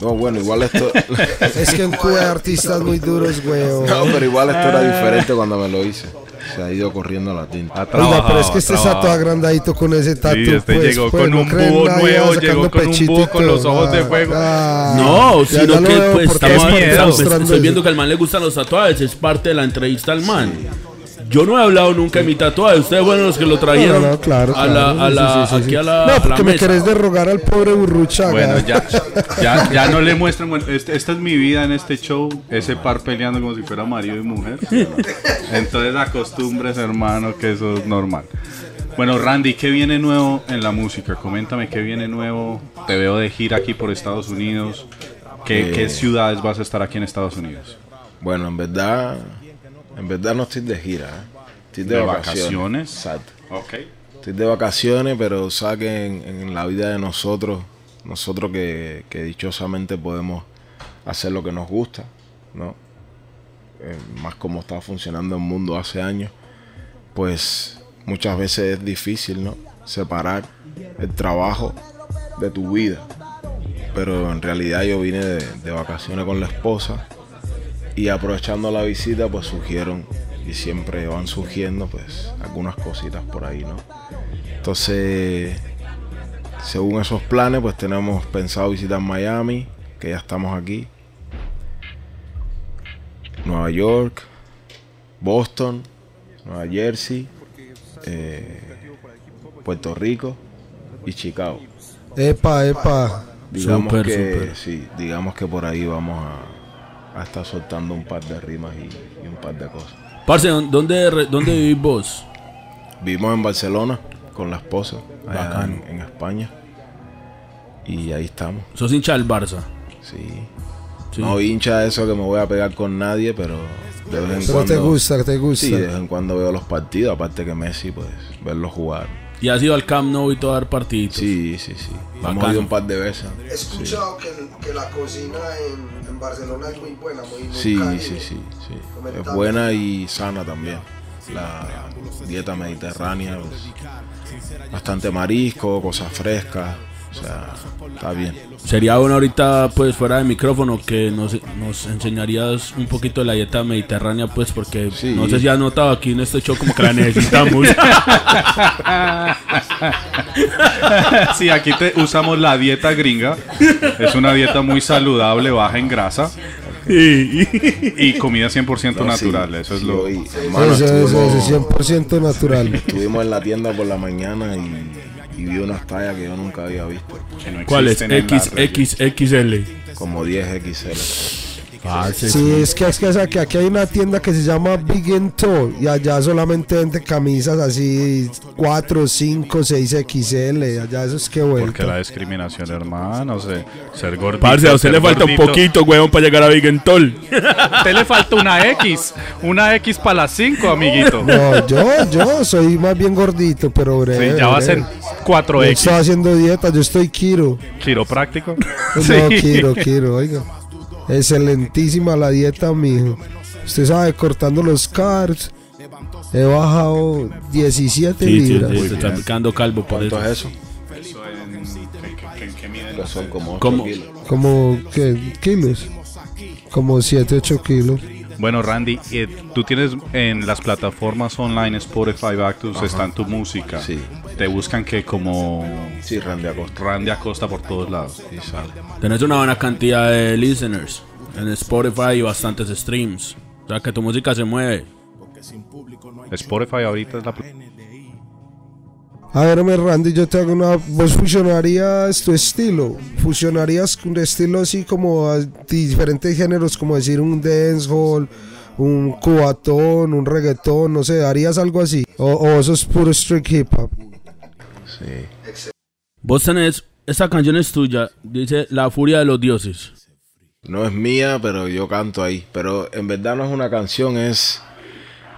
No, bueno, igual esto. Es que en Cuba hay artistas muy duros, weón. no, pero igual esto era diferente cuando me lo hice. Se ha ido corriendo la tinta. Oiga, pero es que este está todo agrandadito con ese tatu. Sí, este pues, llegó pues, con no un búho nuevo, sacando llegó con un búho con los ojos de Ah, fuego. ah. No, sino ya que pues estamos, es estoy viendo que al man le gustan los tatuajes, es parte de la entrevista al man. Yo no he hablado nunca de mi tatuaje, ustedes fueron los que lo trajeron No, no, claro, a la, claro, a la, sí, sí, aquí sí. a la, No, a la porque me mesa. querés derrogar al pobre burruchaga. Bueno, ya, ya, ya no le muestran. Bueno, este- esta es mi vida en este show. Ese par peleando como si fuera marido y mujer. Entonces, acostumbres, hermano, que eso es normal. Bueno, Randy, ¿qué viene nuevo en la música? Coméntame qué viene nuevo. Te veo de gira aquí por Estados Unidos. ¿Qué, Eh, qué ciudades vas a estar aquí en Estados Unidos? Bueno, en verdad, en verdad no estoy de gira, ¿eh? estoy de, ¿De vacaciones. vacaciones? Exacto. Ok. Estoy de vacaciones, pero sabes que en, la vida de nosotros, nosotros que, que dichosamente podemos hacer lo que nos gusta, ¿no? Eh, más como está funcionando el mundo hace años, pues muchas veces es difícil, ¿no? Separar el trabajo de tu vida. Pero en realidad yo vine de, de vacaciones con la esposa y aprovechando la visita pues surgieron y siempre van surgiendo pues algunas cositas por ahí, ¿no? Entonces, según esos planes pues tenemos pensado visitar Miami, que ya estamos aquí, Nueva York, Boston, Nueva Jersey, eh, Puerto Rico y Chicago. Epa, epa. Digamos que súper. sí, digamos que por ahí vamos a, a estar soltando un par de rimas y, y un par de cosas. Parce, ¿dónde, ¿dónde vivís vos? Vivimos en Barcelona con la esposa, allá Bacano. en, en España. Y ahí estamos, Sos hincha del Barça. sí. Sí. No hincha de eso que me voy a pegar con nadie, pero de vez en Pero cuando. te gusta, te gusta. Sí, de vez en cuando veo los partidos, aparte que Messi, pues verlo jugar. Y has ido al Camp Nou y todo a dar partiditos. Sí, sí, sí. Bacano. Hemos ido un par de veces. He escuchado que, que la cocina en, en Barcelona es muy buena, muy, muy Sí, cálida. sí, sí, sí. Es buena y sana también. La dieta mediterránea, pues, bastante marisco, cosas frescas. O sea, está bien. Sería bueno ahorita, pues, fuera de micrófono, que nos, nos enseñarías un poquito de la dieta mediterránea, pues, porque Sí. no sé si has notado aquí en este show como que la necesitamos. Sí, aquí te usamos la dieta gringa. Es una dieta muy saludable, baja en grasa y comida 100% No, sí, natural. Eso es sí, lo. hermano, Eso, eso, eso, 100% natural. Estuvimos en la tienda por la mañana y, y vi unas tallas que yo nunca había visto. que no ¿Cuál es? XXXL. Como 10 XL. Parce, Sí, es que, es que, aquí hay una tienda que se llama Big and y allá solamente venden camisas así 4, 5, 6 XL. Allá eso es que Porque vuelta. la discriminación, hermano, ser gordito. Parce, a usted le falta un poquito, weón, para llegar a Vigentol. A usted le falta una X. Una X para las 5, amiguito. No, yo, yo soy más bien gordito, pero breve. Sí, ya va a ser breve. Yo 4X. estoy haciendo dieta, yo estoy Kiro. Quiropráctico. No, Kiro, Kiro, oiga. Excelentísima la dieta, mijo. Usted sabe, cortando los carbs, he bajado 17 Sí, sí, libras. sí, se está quedando calvo por ¿Cuánto eso. es eso? Eso son como ¿Cómo? kilos. Como, ¿qué? ¿Kilos? Como 7, 8 kilos. Bueno, Randy, eh, tú tienes en las plataformas online Spotify, Actus, está en tu música. Sí. Te buscan que como Sí, Randy Acosta. Randy Acosta por todos lados. Y sale. Tenés una buena cantidad de listeners en Spotify y bastantes streams. O sea que tu música se mueve. Spotify ahorita es la... A ver, me Randy, yo te hago una. ¿Vos fusionarías tu estilo? ¿Fusionarías un estilo así como a diferentes géneros, como decir un dancehall, un cubatón, un reggaetón, no sé, ¿harías algo así? ¿O, o eso es puro street hip hop? Sí. Vos tenés, esta canción es tuya, dice La Furia de los Dioses. No es mía, pero yo canto ahí. Pero en verdad no es una canción, es,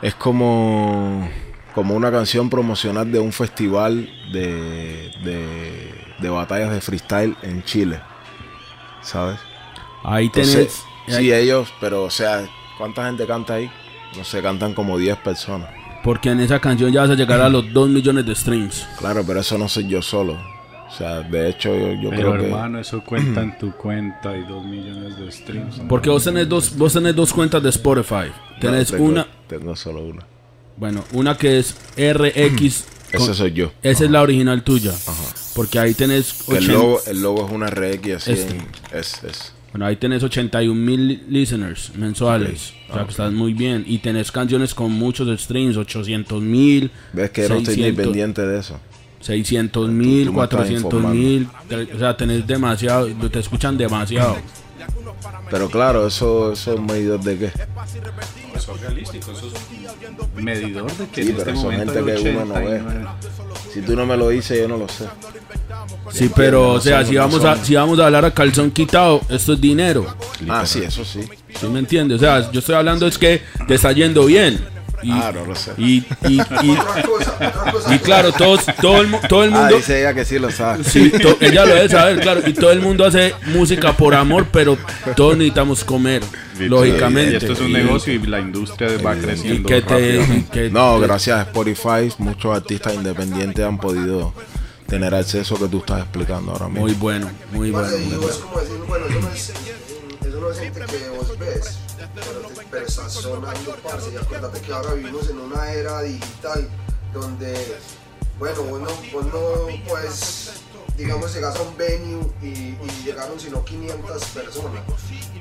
es como, como una canción promocional de un festival de, de, de batallas de freestyle en Chile. ¿Sabes? Ahí tenés... Entonces, ahí- sí, ellos, pero o sea, ¿cuánta gente canta ahí? No sé, cantan como 10 personas. Porque en esa canción ya vas a llegar a los 2 millones de streams. Claro, pero eso no soy yo solo. O sea, de hecho, yo, yo Pero creo que. hermano, eso cuenta en tu cuenta y dos millones de streams. Porque vos tenés dos, vos tenés dos cuentas de Spotify. No, Tenés tengo- una, Tengo solo una. bueno, una que es RX. con- Ese soy yo. esa es la original tuya. Porque ahí tenés Que El 80 logo, el logo es una RX así Este. en- es, es. Bueno, ahí tenés 81 mil listeners mensuales. O sea, que estás muy bien. Y tenés canciones con muchos streams, 800 mil. Ves que no estoy ni pendiente de eso. 600 mil, Tú me estás 400 mil. O sea, tenés demasiado, te escuchan demasiado. Pero claro, eso, eso es medidor de qué. Eso es realístico, eso es medidor de que Sí, en pero este son momento gente hay que uno no ve. 89. Si tú no me lo dices, yo no lo sé. Sí, pero, o sea, si vamos, a, si vamos a hablar a calzón quitado, esto es dinero. Ah, sí, eso sí. ¿Sí me entiendes? O sea, yo estoy hablando es que te está yendo bien. Y, Ah, no lo sé. y, y, y, y claro, todos, todo, el, todo el Ah, mundo... dice ella que sí lo sabe. Sí, to- ella lo debe saber, claro. Y todo el mundo hace música por amor, pero todos necesitamos comer, lógicamente. Y esto es un Y- negocio y la industria va Y creciendo. que te... y que No, te- gracias a Spotify, muchos artistas independientes han podido tener acceso que tú estás explicando ahora mismo. Muy bueno, muy bueno. Muy y bueno. vos como decir, bueno, eso no es, eso no es gente que vos ves, pero, te, pero está sonando, parce, y acuérdate que ahora vivimos en una era digital donde, bueno, vos no, vos no puedes, digamos, llegas a un venue y, y llegaron sino 500 personas,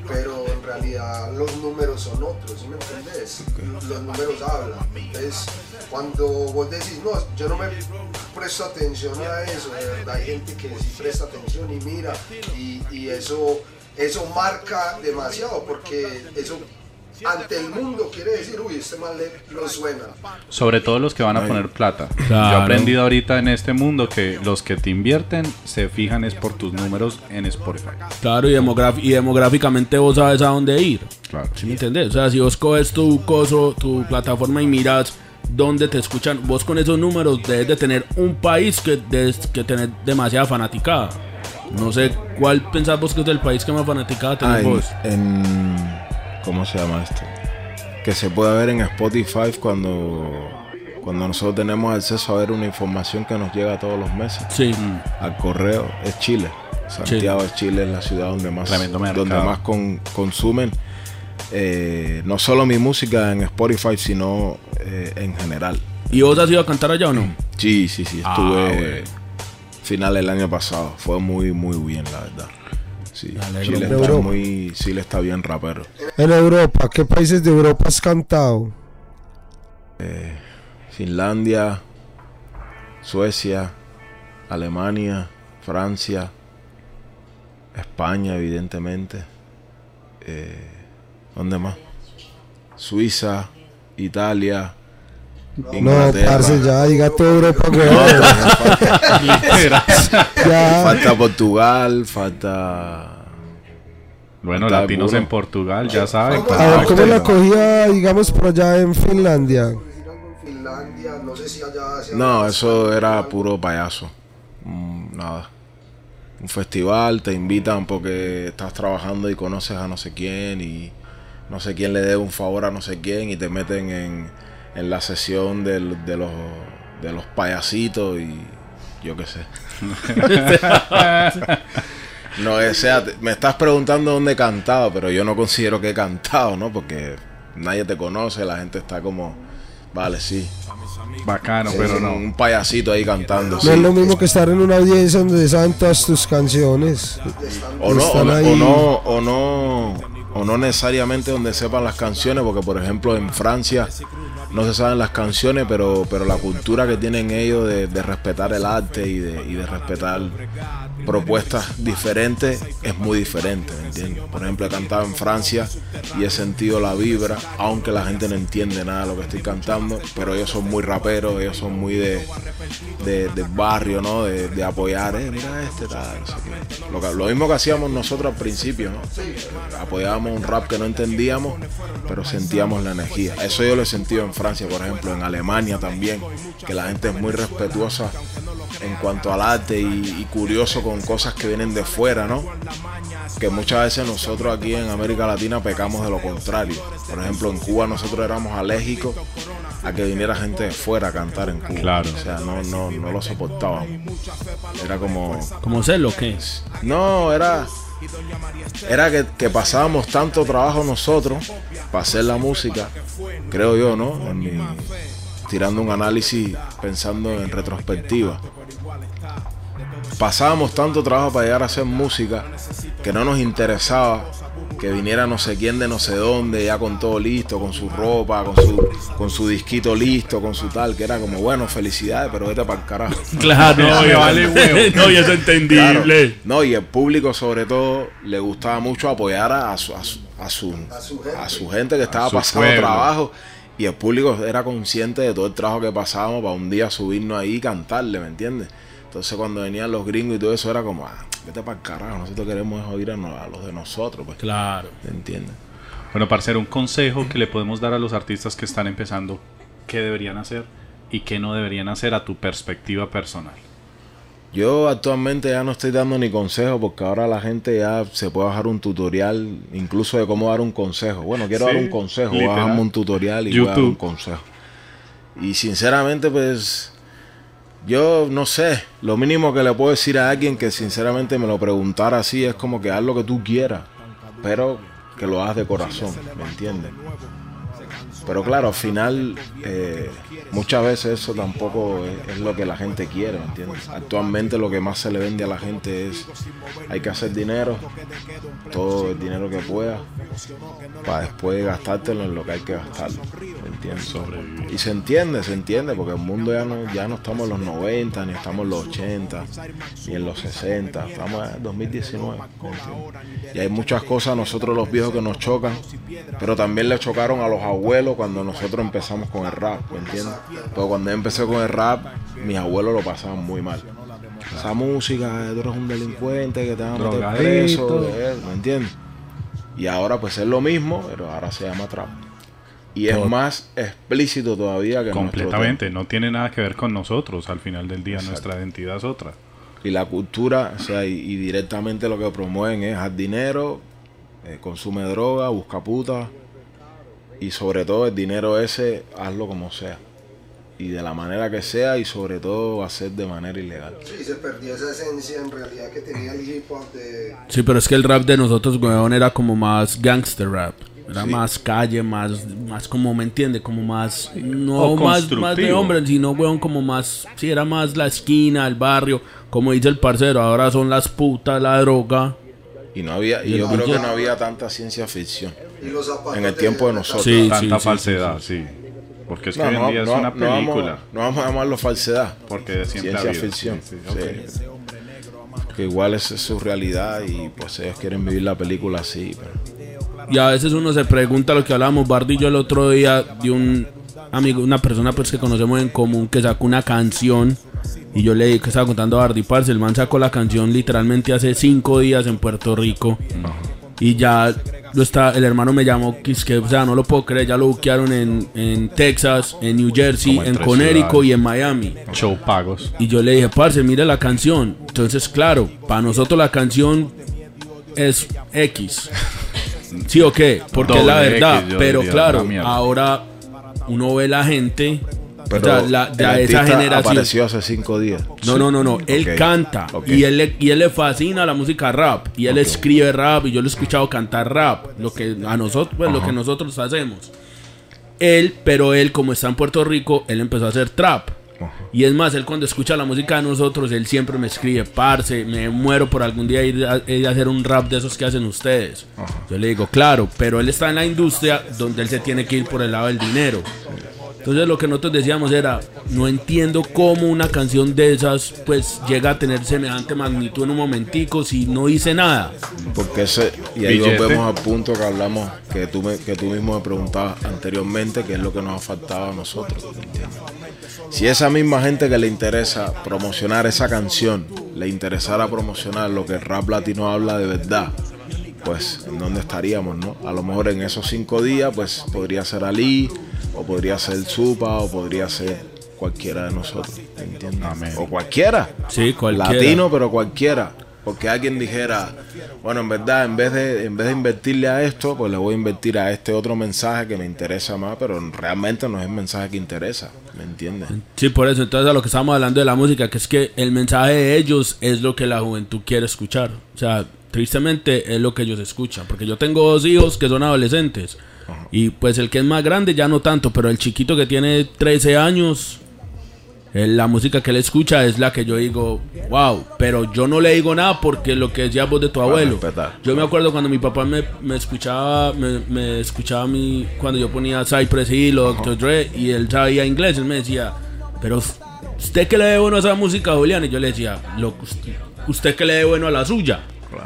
pero en realidad los números son otros, ¿sí me entendés? Los números hablan, entonces cuando vos decís, no, yo no me presto atención a eso, de verdad hay gente que sí presta atención y mira, y, y eso, eso marca demasiado, porque eso ante el mundo quiere decir, uy, este mal le, lo suena. Sobre todo los que van a poner plata. Yo he aprendido ahorita en este mundo que los que te invierten se fijan es por tus números en Spotify. Claro, y, demograf- y demográficamente vos sabes a dónde ir. Claro. ¿Sí me entendés? O sea, si vos coges tu coso, tu plataforma y miras dónde te escuchan, vos con esos números debes de tener un país que debes que tener demasiada fanaticada. No sé cuál pensás vos que es el país que más fanaticada tenés Ah, en, vos. en- ¿Cómo se llama esto? Que se puede ver en Spotify cuando, cuando nosotros tenemos acceso a ver una información que nos llega todos los meses Sí. al correo. Es Chile. Santiago de Chile es la ciudad donde más, donde más con- consumen eh, no solo mi música en Spotify, sino eh, en general. ¿Y vos has ido a cantar allá o no? Sí, sí, sí. Ah, Estuve bueno. final del año pasado. Fue muy, muy bien, la verdad. Sí, Chile está muy, Chile está bien rapero. En Europa, ¿qué países de Europa has cantado? Finlandia, Suecia, Alemania, Francia, España, evidentemente. Eh, ¿Dónde más? Suiza, Italia, No, parce, ya diga toda Europa, No, weón. Literal. Ya. falta Portugal, falta. Bueno, Está latinos duro. en Portugal, ya saben. A ver, ¿cómo la cogía, digamos, por allá en Finlandia? No, eso era puro payaso. Mm, nada. Un festival, te invitan porque estás trabajando y conoces a no sé quién y no sé quién le debe un favor a no sé quién y te meten en, en la sesión del- de, los, de los payasitos y yo qué sé. no, o sea, me estás preguntando dónde he cantado, pero yo no considero que he cantado, ¿no? Porque nadie te conoce, la gente está como, vale, sí, Bacano, pero no. un payasito ahí cantando. No sí. es lo mismo que estar en una audiencia donde saben todas tus canciones. O no, o no, o no, o no, o no necesariamente donde sepan las canciones, porque por ejemplo en Francia no se saben las canciones, pero, pero la cultura que tienen ellos de, de respetar el arte y de, y de respetar propuestas diferentes es muy diferente, ¿me entiendes? Por ejemplo, he cantado en Francia y he sentido la vibra, aunque la gente no entiende nada de lo que estoy cantando, pero ellos son muy raperos, ellos son muy de, de, barrio, ¿no? De, apoyar, eh, mira este, tal. Lo, lo mismo que hacíamos nosotros al principio, ¿no? Apoyábamos un rap que no entendíamos, pero sentíamos la energía. Eso yo lo he sentido en Francia, por ejemplo, en Alemania también, que la gente es muy respetuosa en cuanto al arte y, y curioso con cosas que vienen de fuera, ¿no? Que muchas veces nosotros aquí en América Latina pecamos de lo contrario. Por ejemplo, en Cuba nosotros éramos alérgicos a que viniera gente de fuera a cantar en Cuba. Claro. O sea, no, no, no lo soportábamos. Era como... ¿Cómo sé lo que? No, era... Era que, que pasábamos tanto trabajo nosotros para hacer la música, creo yo, ¿no? En mi- tirando un análisis pensando en retrospectiva. Pasábamos tanto trabajo para llegar a hacer música que no nos interesaba que viniera no sé quién de no sé dónde, ya con todo listo, con su ropa, con su, con su disquito listo, con su tal, que era como, bueno, felicidades, pero vete para el carajo. Claro, No, me vale huevo. no, y es Claro. entendible. No, y el público sobre todo le gustaba mucho apoyar a, a su, a, su, a, su, a su gente que estaba su pasando pueblo. trabajo. Y el público era consciente de todo el trabajo que pasábamos para un día subirnos ahí y cantarle, ¿me entiendes? Entonces cuando venían los gringos y todo eso era como, ah, vete para el carajo, nosotros queremos es oír a, no- a los de nosotros, pues, Claro. ¿me entiendes? Bueno, parcero, un consejo que le podemos dar a los artistas que están empezando, qué deberían hacer y qué no deberían hacer a tu perspectiva personal. Yo actualmente ya no estoy dando ni consejo porque ahora la gente ya se puede bajar un tutorial incluso de cómo dar un consejo. Bueno, quiero Sí, dar un consejo, bajamos un tutorial y voy a dar un consejo. Y sinceramente pues yo no sé, lo mínimo que le puedo decir a alguien que sinceramente me lo preguntara así es como que haz lo que tú quieras, pero que lo hagas de corazón, ¿me entiendes? Pero claro, al final eh, muchas veces eso tampoco es, lo que la gente quiere, ¿me entiendes? Actualmente lo que más se le vende a la gente es hay que hacer dinero, todo el dinero que pueda, para después gastártelo en lo que hay que gastarlo, ¿me entiendes? Y se entiende, se entiende, porque el mundo ya no, ya no estamos en los 90, ni estamos en los 80, ni en los 60, estamos en 2019, ¿me? Y hay muchas cosas nosotros los viejos que nos chocan, pero también le chocaron a los abuelos cuando nosotros empezamos con el rap, ¿me entiendes? Pero cuando yo empecé con el rap, mis abuelos lo pasaban muy mal. Esa música, tú eres un delincuente que te van a meter preso, ¿me entiendes? Y ahora pues es lo mismo, pero ahora se llama trap. Y es más explícito todavía que Completamente, no tiene nada que ver con nosotros. Al final del día, nuestra identidad es otra. Y la cultura, o sea, y, y directamente lo que promueven es haz dinero, eh, consume droga, busca puta. Y sobre todo el dinero ese, hazlo como sea. Y de la manera que sea y sobre todo hacer de manera ilegal. Y se perdió esa esencia en realidad que tenía el hip hop de... Sí, pero es que el rap de nosotros, weón, era como más gangster rap. Era más calle, más, más como, ¿me entiende? Como más, no más, más de hombre, sino, weón, como más, sí, era más la esquina, el barrio, como dice el parcero, ahora son las putas, la droga. Y no había, y yo creo que no había tanta ciencia ficción en el tiempo de nosotros. Sí, Tanta sí, falsedad, sí. Porque es que No, hoy en no, día no, es una no vamos- película. no vamos a llamarlo falsedad. Porque de siempre Ciencia habido. ficción. Sí, sí, ok. Sí. Que igual esa es su realidad y pues ellos quieren vivir la película así. Pero y a veces uno se pregunta lo que hablábamos Bardi y yo el otro día de un amigo, una persona pues que conocemos en común que sacó una canción y yo le que estaba contando a Bardi Parce, el man sacó la canción literalmente hace cinco días en Puerto Rico y ya lo está, el hermano me llamó que es que, o sea, no lo puedo creer, ya lo buquearon en, en Texas, en New Jersey, en en Connecticut ciudades. y en Miami. Show pagos. Y yo le dije, parce, mire la canción. Entonces, claro, para nosotros la canción es X. ¿Sí o qué? Porque es la Doble verdad. X, pero diría, claro, ahora uno ve la gente Pero o sea, la- de el esa generación. apareció hace cinco días. No, no, no, no. Él canta y él le, y él le fascina la música rap y él escribe rap y yo lo he escuchado cantar rap, lo que a nosotros, pues lo que nosotros hacemos. Él, pero él como está en Puerto Rico, él empezó a hacer trap. Y es más, él cuando escucha la música de nosotros, él siempre me escribe, parce, me muero por algún día ir a, ir a hacer un rap de esos que hacen ustedes. Yo le digo, claro, pero él está en la industria donde él se tiene que ir por el lado del dinero. Entonces lo que nosotros decíamos era, no entiendo cómo una canción de esas pues llega a tener semejante magnitud en un momentico si no hice nada. Porque ese, y ahí Billete. volvemos al punto que hablamos, que tú, me- que tú mismo me preguntabas anteriormente, que es lo que nos ha faltado a nosotros. ¿entiendes? Si esa misma gente que le interesa promocionar esa canción, le interesara promocionar lo que el rap latino habla de verdad, pues en dónde estaríamos, ¿no? A lo mejor en esos cinco días, pues podría ser Ali, o podría ser Supa, o podría ser cualquiera de nosotros, ¿entiendes? Amén. O cualquiera. Sí, cualquiera. Latino, pero cualquiera. Porque alguien dijera, bueno, en verdad, en vez de en vez de invertirle a esto, pues le voy a invertir a este otro mensaje que me interesa más, pero realmente no es el mensaje que interesa, ¿me entiendes? Sí, por eso, entonces a lo que estamos hablando de la música, que es que el mensaje de ellos es lo que la juventud quiere escuchar. O sea, tristemente es lo que ellos escuchan. Porque yo tengo dos hijos que son adolescentes. Y pues el que es más grande ya no tanto, pero el chiquito que tiene 13 años, eh, la música que él escucha es la que yo digo, wow, pero yo no le digo nada porque lo que decía vos de tu abuelo. Yo me acuerdo cuando mi papá me, me escuchaba, me, me escuchaba a mí cuando yo ponía Cypress Hill o Dr. Dre y él sabía inglés, él me decía, pero usted que le dé bueno a esa música, Julián, y yo le decía, "Lo- usted, usted que le dé bueno a la suya.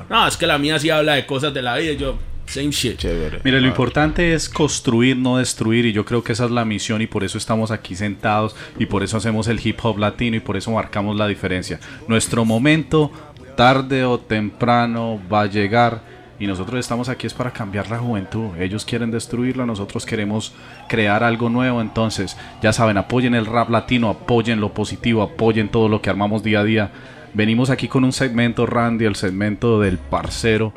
No, es que la mía sí habla de cosas de la vida, yo, same shit. Chévere. Mire, lo importante es construir, no destruir, y yo creo que esa es la misión y por eso estamos aquí sentados y por eso hacemos el hip hop latino y por eso marcamos la diferencia. Nuestro momento, tarde o temprano, va a llegar y nosotros estamos aquí es para cambiar la juventud. Ellos quieren destruirla, nosotros queremos crear algo nuevo, entonces ya saben, apoyen el rap latino, apoyen lo positivo, apoyen todo lo que armamos día a día. Venimos aquí con un segmento, Randy, el segmento del parcero.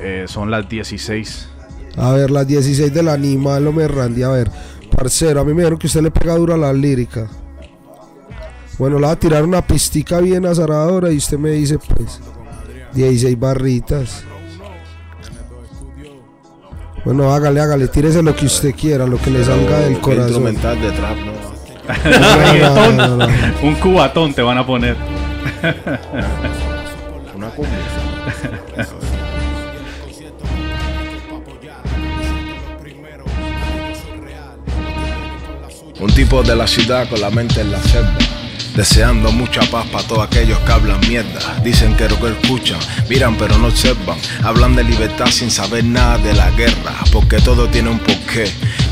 Eh, son las 16. A ver, las 16 del animal, me Randy. A ver, parcero, a mí me dijeron que usted le pega duro a la lírica. Bueno, le voy a tirar una pistica bien azaradora y usted me dice, pues, 16 barritas. Bueno, hágale, hágale, tírese lo que usted quiera, lo que le salga del El corazón. instrumental de trap, no. Un cubatón te van a poner. Una. Un tipo de la ciudad con la mente en la selva. Deseando mucha paz para todos aquellos que hablan mierda. Dicen que lo que escuchan, miran pero no observan. Hablan de libertad sin saber nada de la guerra, porque todo tiene un porqué.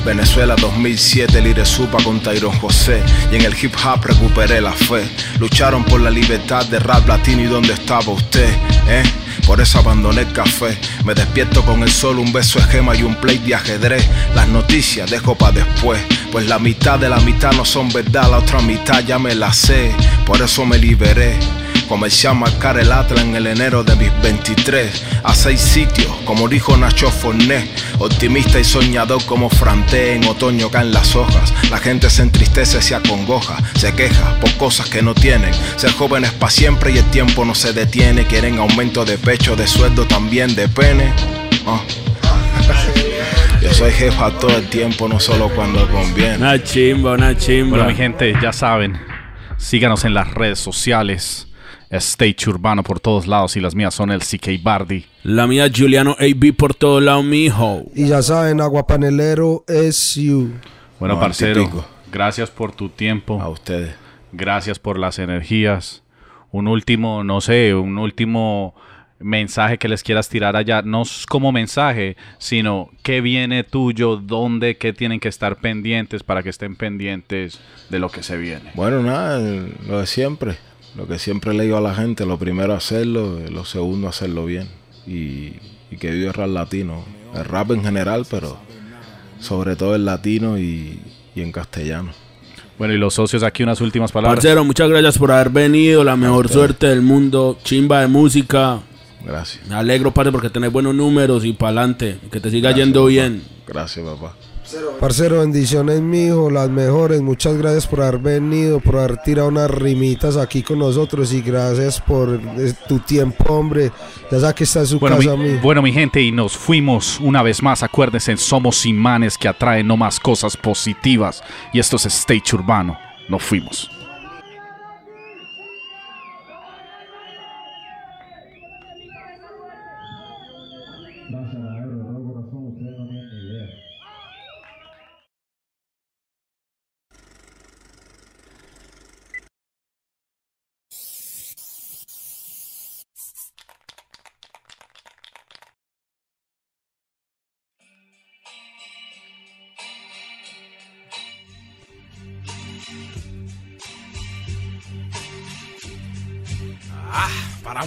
Venezuela 2007, Lire Supa con Tyrone José. Y en el hip hop recuperé la fe. Lucharon por la libertad de rap latino y dónde estaba usted, eh. Por eso abandoné el café. Me despierto con el sol, un beso de gema y un play de ajedrez. Las noticias dejo para después. Pues la mitad de la mitad no son verdad, la otra mitad ya me la sé. Por eso me liberé. Comencé a marcar el Atlas en el enero de mis 23 a seis sitios, como dijo Nacho Forné. Optimista y soñador como Franté, en otoño caen las hojas. La gente se entristece, se acongoja, se queja por cosas que no tienen. Ser joven es para siempre y el tiempo no se detiene. Quieren aumento de pecho, de sueldo, también de pene. Ah. Yo soy jefa todo el tiempo, no solo cuando conviene. Una chimba, una chimba. Bueno, mi gente, ya saben, síganos en las redes sociales. Stage Urbano por todos lados y las mías son el CK Bardi. La mía Juliano AB por todo lado, mijo. Y ya saben, Aguapanelero es you. Bueno, No, parcero, gracias por tu tiempo. A ustedes. Gracias por las energías. Un último, no sé, un último mensaje que les quieras tirar allá, no como mensaje, sino qué viene tuyo, dónde, qué tienen que estar pendientes para que estén pendientes de lo que se viene. Bueno, nada, lo de siempre. Lo que siempre le digo a la gente, lo primero hacerlo, lo segundo hacerlo bien. Y, y que vive el rap latino. El rap en general, pero sobre todo el latino y, y en castellano. Bueno, y los socios aquí unas últimas palabras. Parcero, muchas gracias por haber venido. La mejor suerte del mundo. Chimba de música. Gracias. Me alegro, padre, porque tenés buenos números y pa'lante. Que te siga Gracias, yendo papá. bien. Gracias, papá. Parcero, bendiciones, mijo, las mejores. Muchas gracias por haber venido, por haber tirado unas rimitas aquí con nosotros y gracias por eh, tu tiempo, hombre. Ya sabes que está en su Bueno casa, mi, mijo. bueno, mi gente, y nos fuimos una vez más. Acuérdense, somos imanes que atraen no más cosas positivas. Y esto es Stage Urbano. Nos fuimos.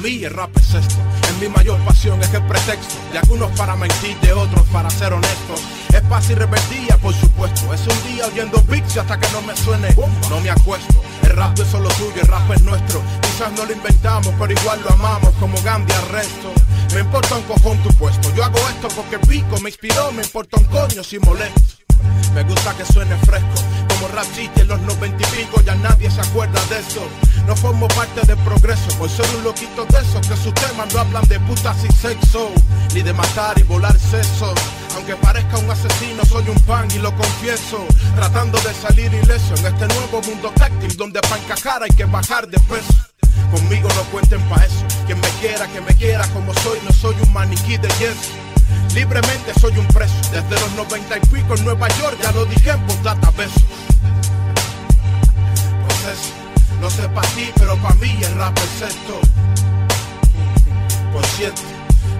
Mí el rap es esto. Es mi mayor pasión, es el pretexto. De algunos para mentir, de otros para ser honestos. Es paz y rebeldía, por supuesto. Es un día oyendo beats hasta que no me suene, no me acuesto. El rap es solo tuyo, el rap es nuestro. Quizás no lo inventamos, pero igual lo amamos como Gandhi al resto. Me importa un cojón tu puesto. Yo hago esto porque pico me inspiró, me importa un coño si molesto. Me gusta que suene fresco, como rap en los noventa y pico, ya nadie se acuerda de eso. No formo parte del progreso, por ser un loquito de esos que sus temas no hablan de putas y sexo, ni de matar y volar sesos. Aunque parezca un asesino, soy un pan y lo confieso, tratando de salir ileso en este nuevo mundo táctil donde para encajar hay que bajar de peso. Conmigo no cuenten pa' eso, quien me quiera, que me quiera como soy, no soy un maniquí de yeso. Libremente soy un preso, desde los 90 y pico en Nueva York, ya lo dije en postdata besos. Pues eso, no sé pa' ti, pero pa' mí el rap es esto. Por cierto,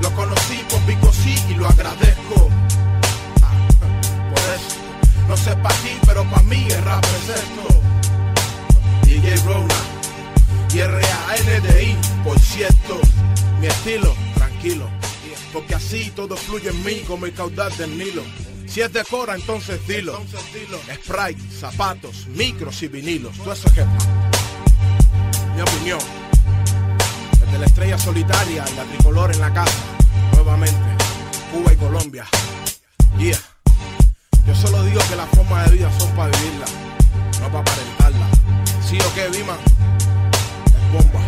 lo conocí por Vico sí y lo agradezco. Por eso, no sé pa' ti, pero pa' mí el rap es esto. DJ Rona y R-A-N-D-I, por cierto, mi estilo, tranquilo, porque así todo fluye en mí como el caudal del Nilo. Si es de Cora, entonces dilo. Sprite, zapatos, micros y vinilos. Todo eso es que... Mi opinión. Desde la estrella solitaria y la tricolor en la casa. Nuevamente. Cuba y Colombia. Yeah. Yo solo digo que las formas de vida son para vivirla, no para aparentarla. ¿Sí o qué, Vima? Es bomba.